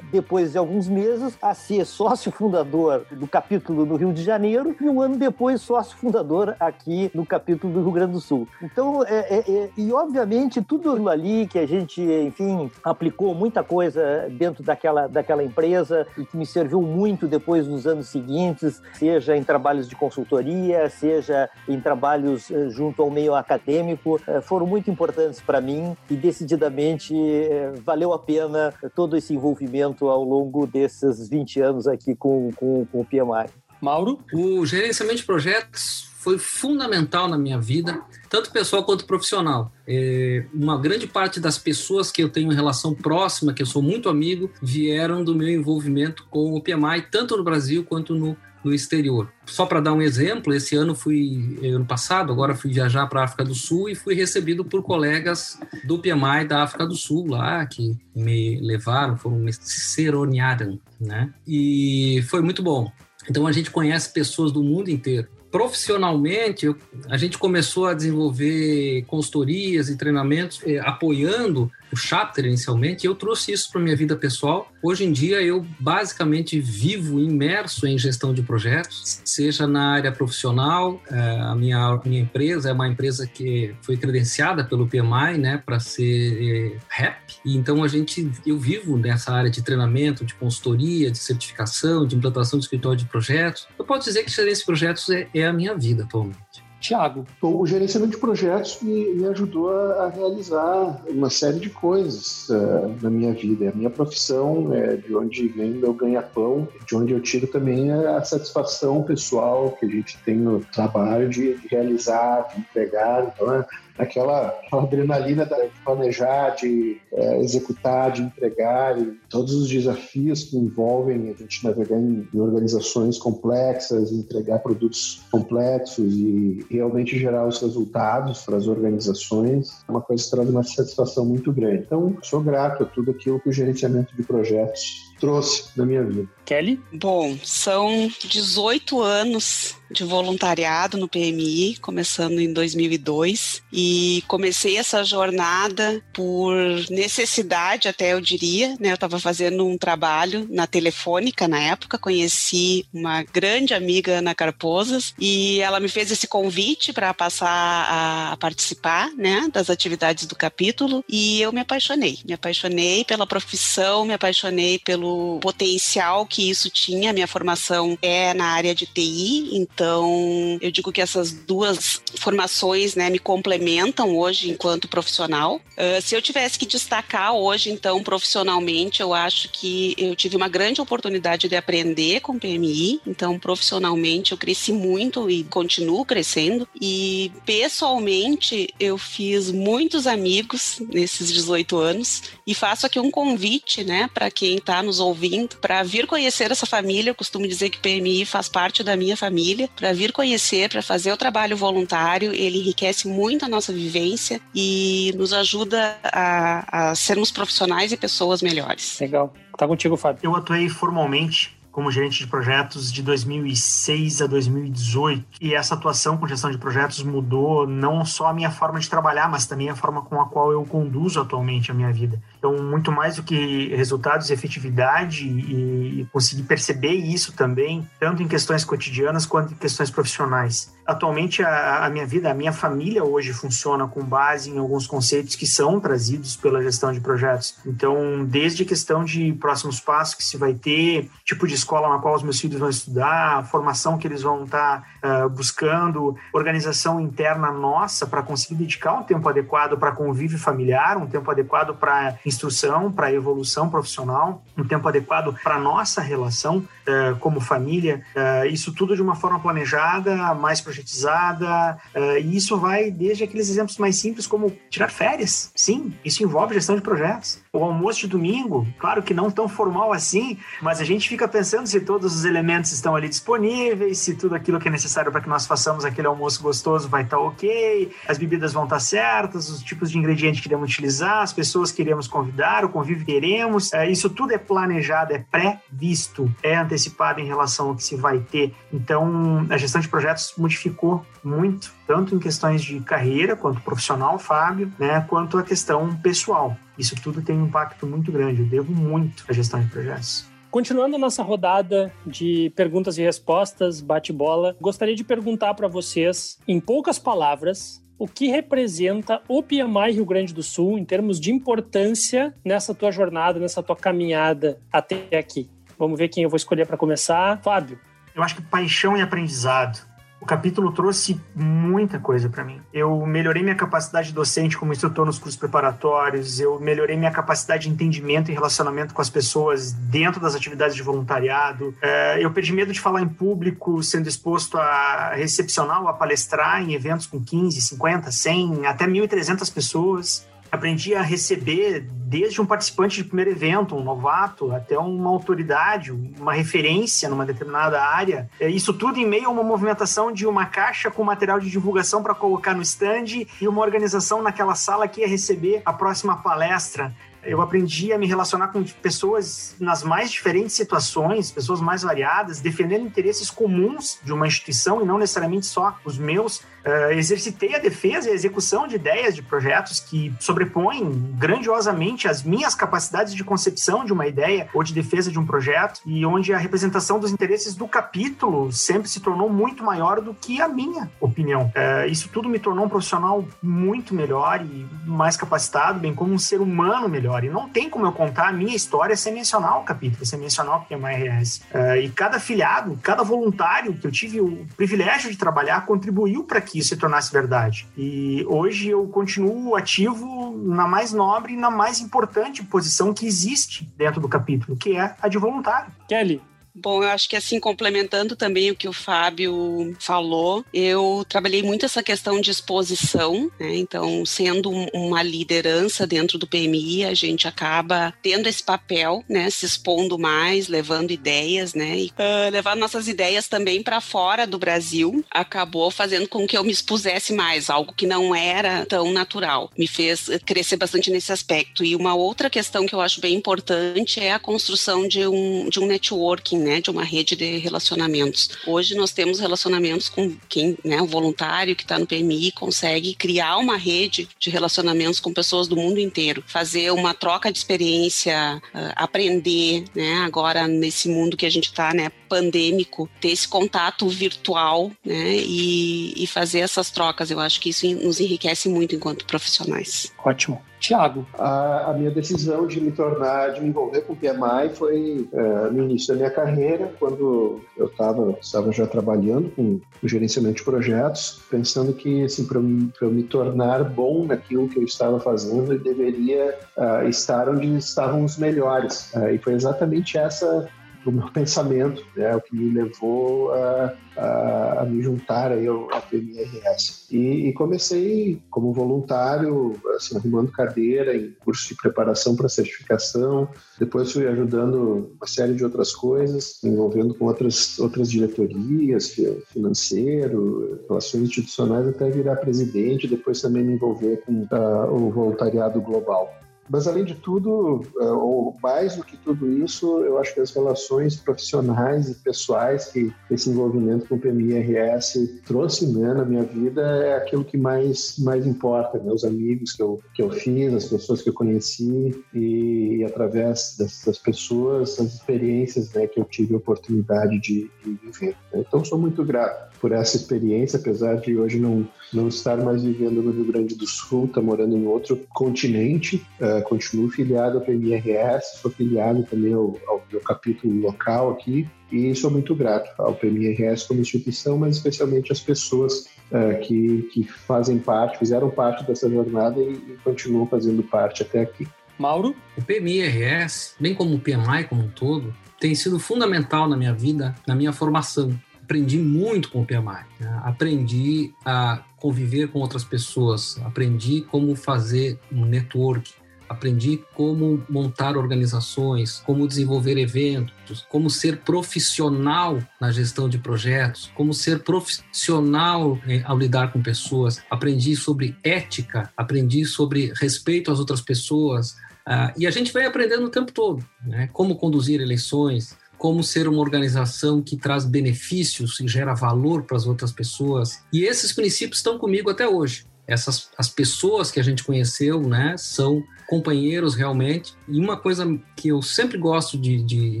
depois de alguns meses, a ser sócio fundador do capítulo no Rio de Janeiro e um ano depois sócio fundador aqui no capítulo do Rio Grande do Sul. Então, é, é, é, e obviamente tudo ali que a gente, enfim, aplicou muita coisa dentro daquela, daquela empresa e que me serviu muito depois nos anos seguintes, seja em trabalhos de consultoria, seja em trabalhos eh, junto ao meio acadêmico, eh, foram muito importantes para mim e decididamente eh, valeu a pena todo esse envolvimento ao longo desses 20 anos aqui com, com, com o PMI. Mauro? O gerenciamento de projetos foi fundamental na minha vida, tanto pessoal quanto profissional. É, uma grande parte das pessoas que eu tenho relação próxima, que eu sou muito amigo, vieram do meu envolvimento com o PMI, tanto no Brasil quanto no no exterior. Só para dar um exemplo, esse ano fui, ano passado, agora fui viajar para a África do Sul e fui recebido por colegas do PMI da África do Sul lá, que me levaram, foram me ceronearam, né? E foi muito bom. Então a gente conhece pessoas do mundo inteiro profissionalmente, a gente começou a desenvolver consultorias e treinamentos eh, apoiando o chapter inicialmente, e eu trouxe isso para minha vida pessoal. Hoje em dia eu basicamente vivo imerso em gestão de projetos, seja na área profissional, eh, a minha, minha empresa é uma empresa que foi credenciada pelo PMI, né, para ser REP, e então a gente, eu vivo nessa área de treinamento, de consultoria, de certificação, de implantação de escritório de projetos. Eu posso dizer que gerência de projetos é, é a minha vida atualmente. Tiago. O gerenciamento de projetos me, me, ajudou a realizar uma série de coisas uh, na minha vida. A minha profissão é de onde vem meu ganha-pão, de onde eu tiro também a satisfação pessoal que a gente tem no trabalho de, de realizar, de entregar. Então, é, aquela, adrenalina de planejar, de é, executar, de entregar, e todos os desafios que envolvem a gente navegar em, em organizações complexas, entregar produtos complexos e realmente gerar os resultados para as organizações, é uma coisa que traz uma satisfação muito grande. Então, sou grato a tudo aquilo que o gerenciamento de projetos trouxe na minha vida. Kelly? Bom, são 18 anos de voluntariado no PMI, começando em 2002, e comecei essa jornada por necessidade, até eu diria, né? Eu estava fazendo um trabalho na Telefônica na época, conheci uma grande amiga, Ana Carposas, e ela me fez esse convite para passar a participar, né, das atividades do capítulo, e eu me apaixonei, me apaixonei pela profissão, me apaixonei pelo potencial que isso tinha. Minha formação é na área de TI, então eu digo que essas duas formações, né, me complementam hoje enquanto profissional. Uh, se eu tivesse que destacar hoje, então, profissionalmente, eu acho que eu tive uma grande oportunidade de aprender com PMI, então, profissionalmente, eu cresci muito e continuo crescendo. E pessoalmente, eu fiz muitos amigos nesses 18 anos e faço aqui um convite, né, para quem está nos ouvindo, para vir conhecer essa família. Eu costumo dizer que PMI faz parte da minha família, para vir conhecer, para fazer o trabalho voluntário. Ele enriquece muito a nossa vivência e nos ajuda a, a sermos profissionais e pessoas melhores. Legal. Tá contigo, Fábio. Eu atuei formalmente como gerente de projetos de 2006 a 2018. E essa atuação com gestão de projetos mudou não só a minha forma de trabalhar, mas também a forma com a qual eu conduzo atualmente a minha vida. Então, muito mais do que resultados e efetividade, e, conseguir perceber isso também, tanto em questões cotidianas quanto em questões profissionais. Atualmente, a, a minha vida, a minha família hoje funciona com base em alguns conceitos que são trazidos pela gestão de projetos. Então, desde a questão de próximos passos que se vai ter, tipo de escola na qual os meus filhos vão estudar, a formação que eles vão estar uh, buscando, organização interna nossa para conseguir dedicar um tempo adequado para convívio familiar, um tempo adequado para instrução, para evolução profissional, um tempo adequado para nossa relação uh, como família. Uh, isso tudo de uma forma planejada, mais projetizada, e isso vai desde aqueles exemplos mais simples como tirar férias. Sim, isso envolve gestão de projetos. O almoço de domingo, claro que não tão formal assim, mas a gente fica pensando se todos os elementos estão ali disponíveis, se tudo aquilo que é necessário para que nós façamos aquele almoço gostoso vai estar tá ok, as bebidas vão estar tá certas, os tipos de ingredientes que iremos utilizar, as pessoas que iremos convidar, o convívio que queremos. É, isso tudo é planejado, é pré-visto, é antecipado em relação ao que se vai ter. Então, a gestão de projetos modificou muito, tanto em questões de carreira quanto profissional, Fábio, né, quanto a questão pessoal. Isso tudo tem um impacto muito grande. Eu devo muito à gestão de projetos. Continuando a nossa rodada de perguntas e respostas, bate-bola, gostaria de perguntar para vocês, em poucas palavras, o que representa o PMI Rio Grande do Sul em termos de importância nessa tua jornada, nessa tua caminhada até aqui. Vamos ver quem eu vou escolher para começar. Fábio. Eu acho que paixão e aprendizado o capítulo trouxe muita coisa para mim. Eu melhorei minha capacidade docente como instrutor nos cursos preparatórios, eu melhorei minha capacidade de entendimento e relacionamento com as pessoas dentro das atividades de voluntariado. É, eu perdi medo de falar em público, sendo exposto a recepcionar ou a palestrar em eventos com 15, 50, 100, até 1.300 pessoas aprendi a receber desde um participante de primeiro evento, um novato, até uma autoridade, uma referência numa determinada área. É, isso tudo em meio a uma movimentação de uma caixa com material de divulgação para colocar no stand e uma organização naquela sala que ia receber a próxima palestra eu aprendi a me relacionar com pessoas nas mais diferentes situações, pessoas mais variadas, defendendo interesses comuns de uma instituição e não necessariamente só os meus. Uh, exercitei a defesa e a execução de ideias, de projetos que sobrepõem grandiosamente as minhas capacidades de concepção de uma ideia ou de defesa de um projeto, e onde a representação dos interesses do capítulo sempre se tornou muito maior do que a minha opinião. Uh, isso tudo me tornou um profissional muito melhor e mais capacitado, bem como um ser humano melhor melhor. E não tem como eu contar a minha história sem mencionar o capítulo, sem mencionar o. Uh, é, e cada afiliado, cada voluntário que eu tive o privilégio de trabalhar contribuiu para que isso se tornasse verdade. E hoje eu continuo ativo na mais nobre e na mais importante posição que existe dentro do capítulo, que é a de voluntário. Kelly, Bom, eu acho que assim, complementando também o que o Fábio falou, eu trabalhei muito essa questão de exposição, né? Então, sendo uma liderança dentro do PMI, a gente acaba tendo esse papel, né? Se expondo mais, levando ideias, né? E uh, levar nossas ideias também para fora do Brasil, acabou fazendo com que eu me expusesse mais, algo que não era tão natural. Me fez crescer bastante nesse aspecto. E uma outra questão que eu acho bem importante é a construção de um, de um networking né, de uma rede de relacionamentos. Hoje nós temos relacionamentos com quem, né, o voluntário que está no PMI consegue criar uma rede de relacionamentos com pessoas do mundo inteiro, fazer uma troca de experiência, uh, aprender, né, agora nesse mundo que a gente está, né, pandêmico, ter esse contato virtual, né, e, e fazer essas trocas. Eu acho que isso nos enriquece muito enquanto profissionais. Ótimo. Tiago. A, a, minha decisão de me tornar, de me envolver com o PMI foi é, no início da minha carreira, quando eu estava estava já trabalhando com o gerenciamento de projetos, pensando que assim, para eu me tornar bom naquilo que eu estava fazendo, eu deveria uh, estar onde estavam os melhores. Uh, e foi exatamente essa o meu pensamento, né, o que me levou a, a, a me juntar aí ao, PMRS. E, e, comecei como voluntário, assim, arrumando cadeira em curso de preparação para certificação, depois fui ajudando uma série de outras coisas, me envolvendo com outras, outras diretorias, financeiro, relações institucionais, até virar presidente, depois também me envolver com uh, o voluntariado global. Mas, além de tudo, é, ou mais do que tudo isso, eu acho que as relações profissionais e pessoais que esse envolvimento com o PMIRS trouxe né, na minha vida é aquilo que mais, mais importa. Né? amigos que eu, que eu fiz, as pessoas que eu conheci e, e através dessas pessoas, as experiências né, que eu tive a oportunidade de, de viver. Então, sou muito grato por essa experiência, apesar de hoje não, não estar mais vivendo no Rio Grande do Sul, estar tá morando em outro continente, uh, continuo filiado ao PMRS, sou filiado também ao, ao meu capítulo local aqui, e sou muito grato ao PMRS como instituição, mas especialmente às pessoas uh, que, que fazem parte, fizeram parte dessa jornada e, e continuam fazendo parte até aqui. Mauro? O PMRS, bem como o PMI como um todo, tem sido fundamental na minha vida, na minha formação aprendi muito com o PMI. Né? Aprendi a conviver com outras pessoas, aprendi como fazer um network, aprendi como montar organizações, como desenvolver eventos, como ser profissional na gestão de projetos, como ser profissional eh, ao lidar com pessoas. Aprendi sobre ética, aprendi sobre respeito às outras pessoas. Uh, e a gente vai aprendendo o tempo todo, né? Como conduzir eleições, como ser uma organização que traz benefícios e gera valor para as outras pessoas. E esses princípios estão comigo até hoje. Essas as pessoas que a gente conheceu, né, são companheiros realmente. E uma coisa que eu sempre gosto de, de,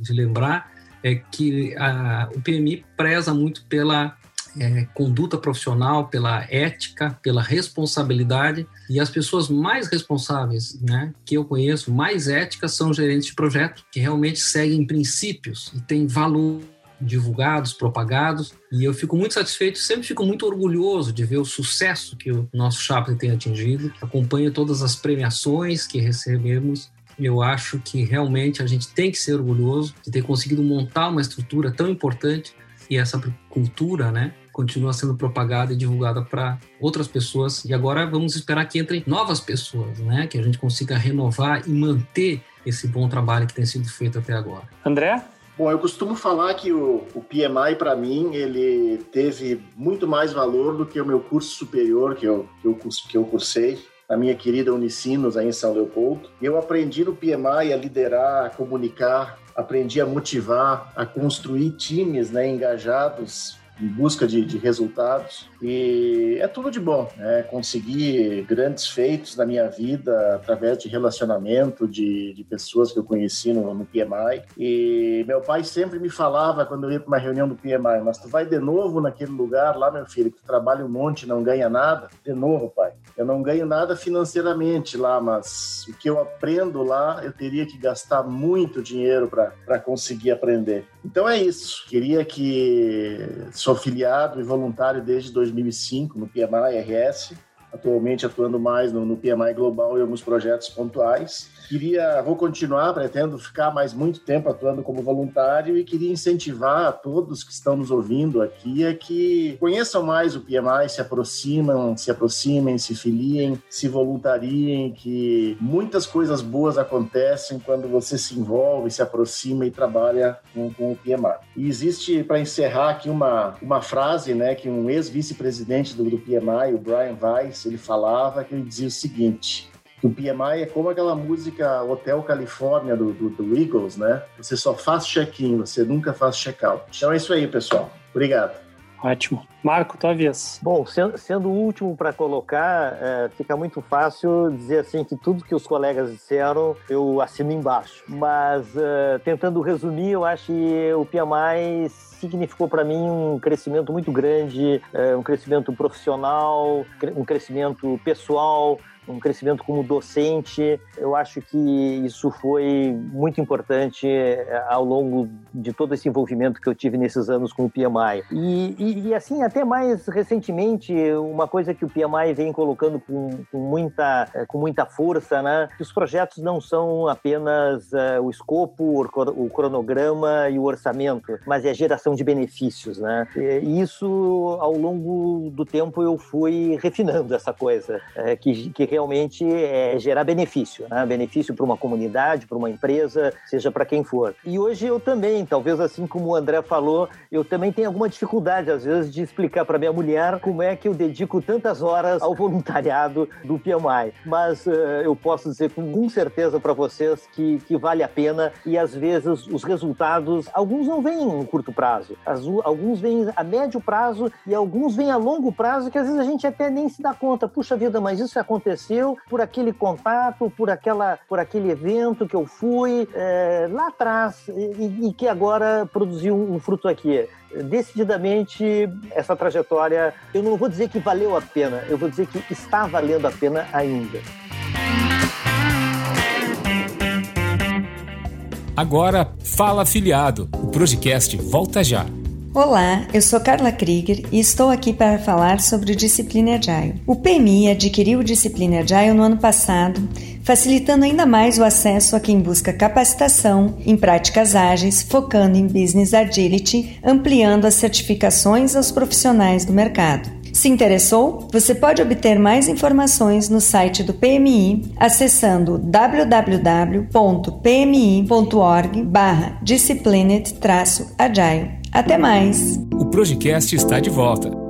de lembrar é que a, o PMI preza muito pela é, conduta profissional, pela ética, pela responsabilidade. E as pessoas mais responsáveis né, que eu conheço, mais éticas, são gerentes de projeto, que realmente seguem princípios e têm valor divulgados, propagados, e eu fico muito satisfeito, sempre fico muito orgulhoso de ver o sucesso que o nosso Chaplin tem atingido. Acompanho todas as premiações que recebemos. Eu acho que realmente a gente tem que ser orgulhoso de ter conseguido montar uma estrutura tão importante e essa cultura, né, continua sendo propagada e divulgada para outras pessoas. E agora vamos esperar que entrem novas pessoas, né? Que a gente consiga renovar e manter esse bom trabalho que tem sido feito até agora. André? Bom, eu costumo falar que o, o PMI, para mim, ele teve muito mais valor do que o meu curso superior que eu, que eu, que eu cursei na minha querida Unicinos, aí em São Leopoldo. Eu aprendi no PMI a liderar, a comunicar, aprendi a motivar, a construir times né, engajados em busca de, de, resultados. E é tudo de bom, né? Consegui grandes feitos na minha vida através de relacionamento de, de pessoas que eu conheci no, no, PMI. E meu pai sempre me falava quando eu ia para uma reunião do PMI: Mas tu vai de novo naquele lugar lá, meu filho, que tu trabalha um monte e não ganha nada? De novo, pai. Eu não ganho nada financeiramente lá, mas o que eu aprendo lá, eu teria que gastar muito dinheiro para conseguir aprender. Então é isso. Queria que sou filiado e voluntário desde 2005 no PMI RS, atualmente atuando mais no, no PMI Global e alguns projetos pontuais. Queria, vou continuar, pretendo ficar mais muito tempo atuando como voluntário e queria incentivar a todos que estão nos ouvindo aqui a que conheçam mais o PMI, se aproximam, se aproximem, se filiem, se voluntariem, que muitas coisas boas acontecem quando você se envolve, se aproxima e trabalha com, com o PMI. E existe, para encerrar aqui, uma, uma frase né, que um ex-vice-presidente do, do PMI, o Brian Weiss, ele falava, que ele dizia o seguinte, o PMI é como aquela música Hotel Califórnia do, do, do Eagles, né? Você só faz check-in, você nunca faz check-out. Então é isso aí, pessoal. Obrigado. Ótimo. Marco, tua vez. Bom, sendo, sendo o último para colocar, é, fica muito fácil dizer assim que tudo que os colegas disseram eu assino embaixo. Mas é, tentando resumir, eu acho que o PMI significou para mim um crescimento muito grande, é, um crescimento profissional, um crescimento pessoal, um crescimento como docente. Eu acho que isso foi muito importante eh, ao longo de todo esse envolvimento que eu tive nesses anos com o PMI. E, e, e assim, até mais recentemente, uma coisa que o PMI vem colocando com, com muita, eh, com muita força, né? Que os projetos não são apenas uh, o escopo, o cronograma e o orçamento, mas é a geração de benefícios, né? E isso, ao longo do tempo, eu fui refinando essa coisa, que, que realmente é gerar benefício, né? benefício para uma comunidade, para uma empresa, seja para quem for. E hoje eu também, talvez assim como o André falou, eu também tenho alguma dificuldade às vezes de explicar para minha mulher como é que eu dedico tantas horas ao voluntariado do PMI. Mas uh, eu posso dizer com certeza para vocês que, que vale a pena e às vezes os resultados, alguns não vêm em curto prazo, alguns vêm a médio prazo e alguns vêm a longo prazo que às vezes a gente até nem se dá conta. Puxa vida, mas isso aconteceu por aquele contato, por, aquela, por aquele evento que eu fui é, lá atrás e, e, que agora produziu um fruto aqui. Decididamente, essa trajetória, eu não vou dizer que valeu a pena, eu vou dizer que está valendo a pena ainda. Agora, Fala Afiliado. O Projecast volta já. Olá, eu sou Carla Krieger e estou aqui para falar sobre Disciplina Agile. O PMI adquiriu Disciplina Agile no ano passado, facilitando ainda mais o acesso a quem busca capacitação em práticas ágeis, focando em Business Agility, ampliando as certificações aos profissionais do mercado. Se interessou? Você pode obter mais informações no site do PMI acessando www.pmi.org/disciplined-agile. Até mais. O Projecast está de volta.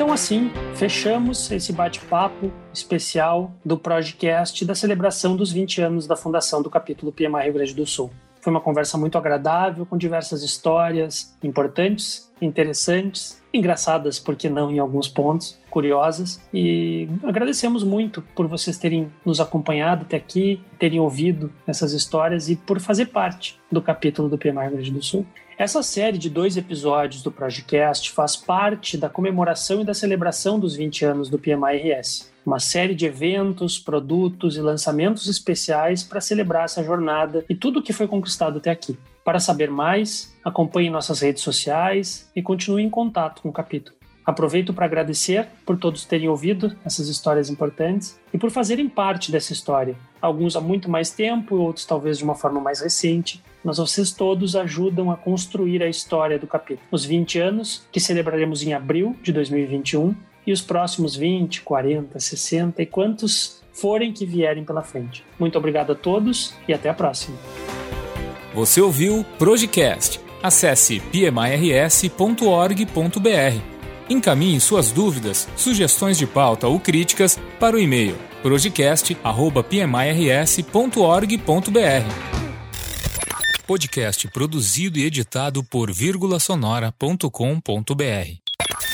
Então, assim, fechamos esse bate-papo especial do podcast da celebração dos 20 anos da fundação do capítulo PMA Rio Grande do Sul. Foi uma conversa muito agradável, com diversas histórias importantes, interessantes, engraçadas, por que não, em alguns pontos, curiosas. E agradecemos muito por vocês terem nos acompanhado até aqui, terem ouvido essas histórias e por fazer parte do capítulo do PMA Rio Grande do Sul. Essa série de dois episódios do Projecast faz parte da comemoração e da celebração dos 20 anos do PMI-RS. Uma série de eventos, produtos e lançamentos especiais para celebrar essa jornada e tudo o que foi conquistado até aqui. Para saber mais, acompanhe nossas redes sociais e continue em contato com o capítulo. Aproveito para agradecer por todos terem ouvido essas histórias importantes e por fazerem parte dessa história. Alguns há muito mais tempo, outros talvez de uma forma mais recente, mas vocês todos ajudam a construir a história do capítulo. Os 20 anos, que celebraremos em abril de 2021, e os próximos 20, 40, 60 e quantos forem que vierem pela frente. Muito obrigado a todos e até a próxima. Você ouviu Projecast. Acesse pmirs.org.br. Encaminhe suas dúvidas, sugestões de pauta ou críticas para o e-mail projecast@pmirs.org.br podcast produzido e editado por vírgulasonora.com.br.